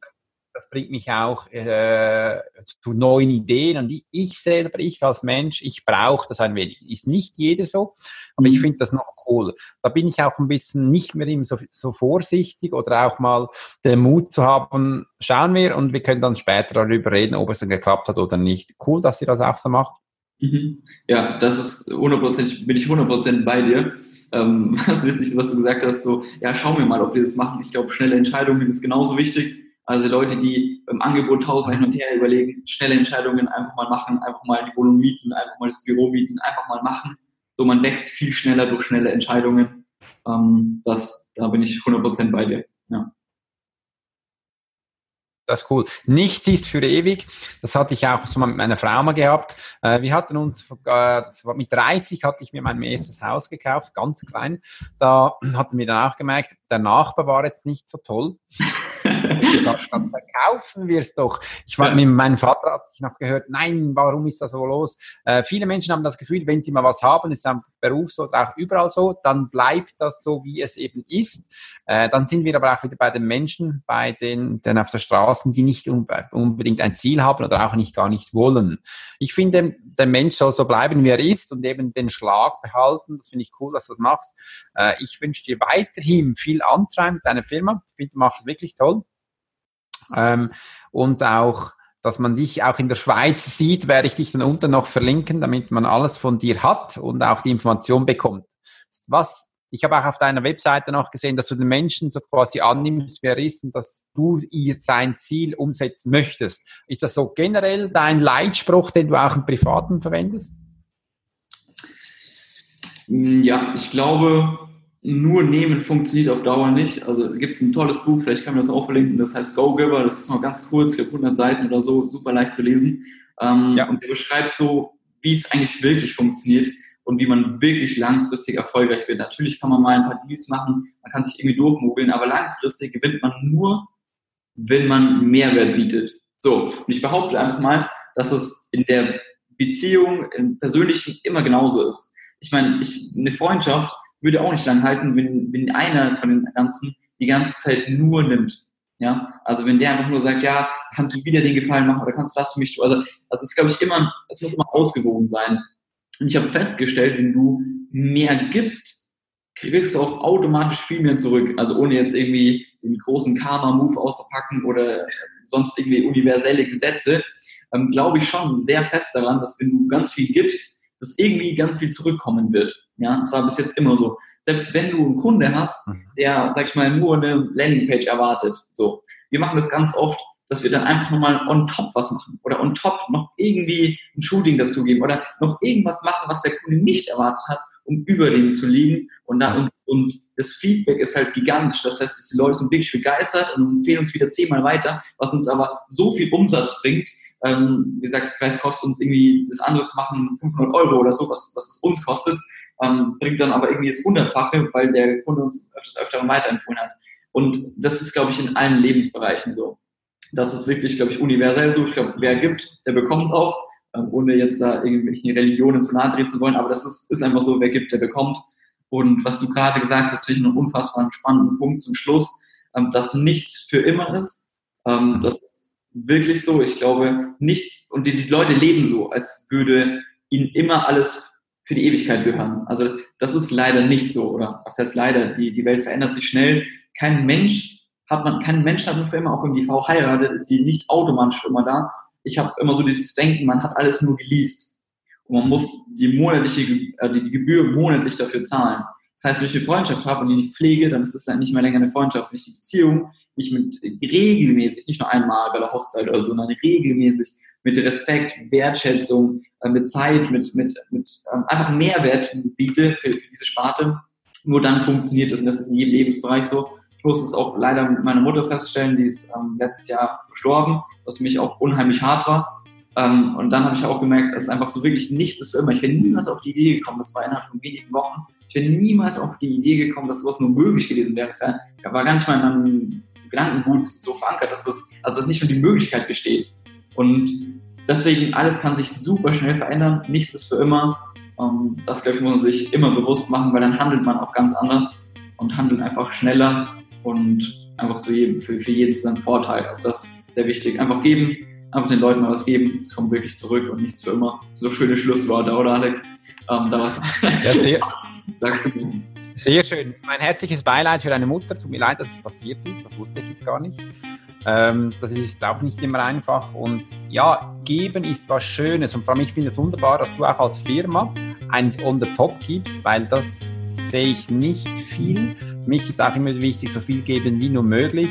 das bringt mich auch äh, zu neuen Ideen. Und ich, ich selber, ich als Mensch, ich brauche das ein wenig. Ist nicht jeder so, aber ich mhm. finde das noch cool. Da bin ich auch ein bisschen nicht mehr so, so vorsichtig oder auch mal den Mut zu haben, schauen wir und wir können dann später darüber reden, ob es dann geklappt hat oder nicht. Cool, dass ihr das auch so macht. Mhm. Ja, das ist 100%, bin ich 100% bei dir. Ähm, was witzig ist, was du gesagt hast, so, ja, schauen wir mal, ob wir das machen. Ich glaube, schnelle Entscheidungen ist genauso wichtig also Leute, die im Angebot tausend hin und her überlegen, schnelle Entscheidungen einfach mal machen, einfach mal die Wohnung mieten, einfach mal das Büro mieten, einfach mal machen. So, man wächst viel schneller durch schnelle Entscheidungen. Ähm, das, da bin ich 100% bei dir. Ja. Das ist cool. Nichts ist für ewig. Das hatte ich auch so mit meiner Frau mal gehabt. Äh, wir hatten uns, äh, mit 30 hatte ich mir mein erstes Haus gekauft, ganz klein. Da hatten wir dann auch gemerkt, der Nachbar war jetzt nicht so toll gesagt, dann verkaufen wir es doch. Ich war, mit meinem Vater hatte ich noch gehört, nein, warum ist das so los? Äh, viele Menschen haben das Gefühl, wenn sie mal was haben, ist am Beruf so oder auch überall so, dann bleibt das so, wie es eben ist. Äh, dann sind wir aber auch wieder bei den Menschen, bei den, den auf der Straße, die nicht unbedingt ein Ziel haben oder auch nicht gar nicht wollen. Ich finde, der Mensch soll so bleiben, wie er ist und eben den Schlag behalten. Das finde ich cool, dass du das machst. Äh, ich wünsche dir weiterhin viel Antreiben mit deiner Firma. Ich finde, du machst es wirklich toll. Ähm, und auch, dass man dich auch in der Schweiz sieht, werde ich dich dann unten noch verlinken, damit man alles von dir hat und auch die Information bekommt. Was ich habe auch auf deiner Webseite noch gesehen, dass du den Menschen so quasi annimmst, wer er ist und dass du ihr sein Ziel umsetzen möchtest. Ist das so generell dein Leitspruch, den du auch im Privaten verwendest? Ja, ich glaube, nur nehmen funktioniert auf Dauer nicht. Also gibt es ein tolles Buch, vielleicht kann man das auch verlinken, das heißt Go Giver, das ist noch ganz kurz, ich glaube 100 Seiten oder so, super leicht zu lesen. Ähm, ja. Und der beschreibt so, wie es eigentlich wirklich funktioniert und wie man wirklich langfristig erfolgreich wird. Natürlich kann man mal ein paar Deals machen, man kann sich irgendwie durchmogeln, aber langfristig gewinnt man nur, wenn man Mehrwert bietet. So, und ich behaupte einfach mal, dass es in der Beziehung, im Persönlichen immer genauso ist. Ich meine, ich, eine Freundschaft würde auch nicht lang halten, wenn, wenn einer von den ganzen die ganze Zeit nur nimmt. Ja, also wenn der einfach nur sagt, ja, kannst du wieder den Gefallen machen oder kannst du das für mich tun? Also, also es glaube ich, immer, es muss immer ausgewogen sein. Und ich habe festgestellt, wenn du mehr gibst, kriegst du auch automatisch viel mehr zurück. Also ohne jetzt irgendwie den großen Karma-Move auszupacken oder sonst irgendwie universelle Gesetze, ähm, glaube ich schon sehr fest daran, dass wenn du ganz viel gibst, dass irgendwie ganz viel zurückkommen wird. Ja, das war bis jetzt immer so. Selbst wenn du einen Kunde hast, mhm. der, sag ich mal, nur eine Landingpage erwartet, so. Wir machen das ganz oft, dass wir dann einfach nochmal on top was machen oder on top noch irgendwie ein Shooting dazugeben oder noch irgendwas machen, was der Kunde nicht erwartet hat, um über den zu liegen. Und, da, und, und das Feedback ist halt gigantisch. Das heißt, die Leute sind wirklich begeistert und empfehlen uns wieder zehnmal weiter, was uns aber so viel Umsatz bringt. Ähm, wie gesagt, vielleicht kostet uns irgendwie das andere zu machen 500 Euro oder so, was, was es uns kostet, ähm, bringt dann aber irgendwie das Hundertfache, weil der Kunde uns öfters öfter weiterempfohlen hat. Und das ist, glaube ich, in allen Lebensbereichen so. Das ist wirklich, glaube ich, universell so. Ich glaube, wer gibt, der bekommt auch, ähm, ohne jetzt da irgendwelchen Religionen zu nahe treten zu wollen. Aber das ist, ist einfach so, wer gibt, der bekommt. Und was du gerade gesagt hast, finde ich einen unfassbar spannenden Punkt zum Schluss, ähm, dass nichts für immer ist. Ähm, das ist wirklich so. Ich glaube, nichts, und die, die Leute leben so, als würde ihnen immer alles für die Ewigkeit gehören. Also das ist leider nicht so, oder was heißt leider? Die, die Welt verändert sich schnell. Kein Mensch hat man, kein Mensch hat nur für immer, auch wenn die Frau heiratet, ist die nicht automatisch für immer da. Ich habe immer so dieses Denken, man hat alles nur geleast. Und man muss die monatliche, äh, die Gebühr monatlich dafür zahlen. Das heißt, wenn ich eine Freundschaft habe und die nicht pflege, dann ist es dann nicht mehr länger eine Freundschaft. Wenn ich die Beziehung nicht mit regelmäßig, nicht nur einmal bei der Hochzeit oder so, sondern regelmäßig mit Respekt, Wertschätzung, äh, mit Zeit, mit, mit, mit ähm, einfach Mehrwert biete für, für diese Sparte, nur dann funktioniert das. Und das ist in jedem Lebensbereich so. Ich muss es auch leider mit meiner Mutter feststellen, die ist ähm, letztes Jahr verstorben, was für mich auch unheimlich hart war. Ähm, und dann habe ich auch gemerkt, dass einfach so wirklich nichts ist für immer. Ich wäre niemals auf die Idee gekommen, das war innerhalb von wenigen Wochen, ich wäre niemals auf die Idee gekommen, dass sowas nur möglich gewesen wäre. Das wär, war gar nicht mal in meinem Gedankengut so verankert, dass das, also dass nicht schon die Möglichkeit besteht. Und deswegen, alles kann sich super schnell verändern, nichts ist für immer. Ähm, das, glaube ich, muss man sich immer bewusst machen, weil dann handelt man auch ganz anders und handelt einfach schneller und einfach zu jedem, für, für jeden zu seinem Vorteil. Also das ist sehr wichtig. Einfach geben, einfach den Leuten mal was geben. Es kommt wirklich zurück und nichts für immer. So schöne Schlussworte, oder Alex? Ähm, da was. Ja, mir. Sehr schön. Mein herzliches Beileid für deine Mutter. Tut mir leid, dass es passiert ist. Das wusste ich jetzt gar nicht. Ähm, das ist auch nicht immer einfach. Und ja, geben ist was Schönes. Und vor allem, ich finde es wunderbar, dass du auch als Firma eins on the top gibst, weil das sehe ich nicht viel. Mich ist auch immer wichtig, so viel geben wie nur möglich.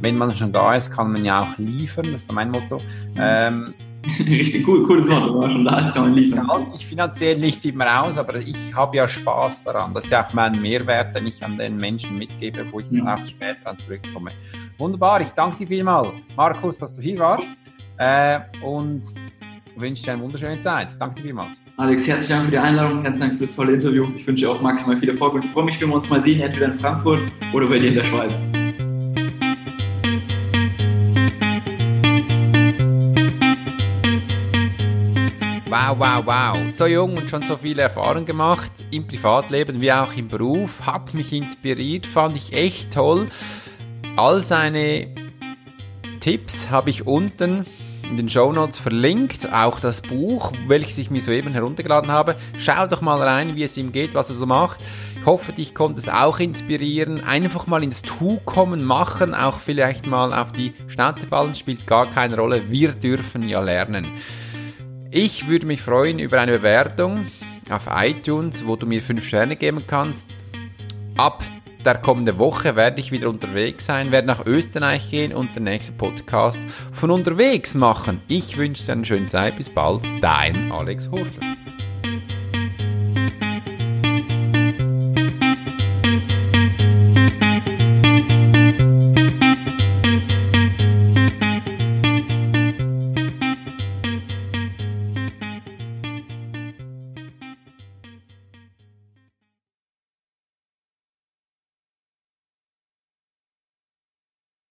Wenn man schon da ist, kann man ja auch liefern, das ist mein Motto. Ähm, Richtig cool, cooles Wort, wenn man schon da ist, kann man liefern. Zahlt sich finanziell nicht immer aus, aber ich habe ja Spaß daran. Das ist ja auch mein Mehrwert, den ich an den Menschen mitgebe, wo ich ja. auch später dann zurückkomme. Wunderbar, ich danke dir vielmal, Markus, dass du hier warst. Äh, und wünsche dir eine wunderschöne Zeit. Danke dir vielmals. Alex, herzlichen Dank für die Einladung, herzlichen Dank für das tolle Interview. Ich wünsche dir auch maximal viel Erfolg und freue mich, wenn wir uns mal sehen, entweder in Frankfurt oder bei dir in der Schweiz. Wow, wow, wow. So jung und schon so viel Erfahrung gemacht, im Privatleben wie auch im Beruf, hat mich inspiriert, fand ich echt toll. All seine Tipps habe ich unten in den Show Notes verlinkt, auch das Buch, welches ich mir soeben heruntergeladen habe. Schau doch mal rein, wie es ihm geht, was er so macht. Ich hoffe, dich konnte es auch inspirieren. Einfach mal ins Tu kommen, machen, auch vielleicht mal auf die Schnauze fallen, spielt gar keine Rolle. Wir dürfen ja lernen. Ich würde mich freuen über eine Bewertung auf iTunes, wo du mir 5 Sterne geben kannst. Ab der kommenden Woche werde ich wieder unterwegs sein, werde nach Österreich gehen und den nächsten Podcast von unterwegs machen. Ich wünsche dir eine schöne Zeit. Bis bald. Dein Alex Horschler.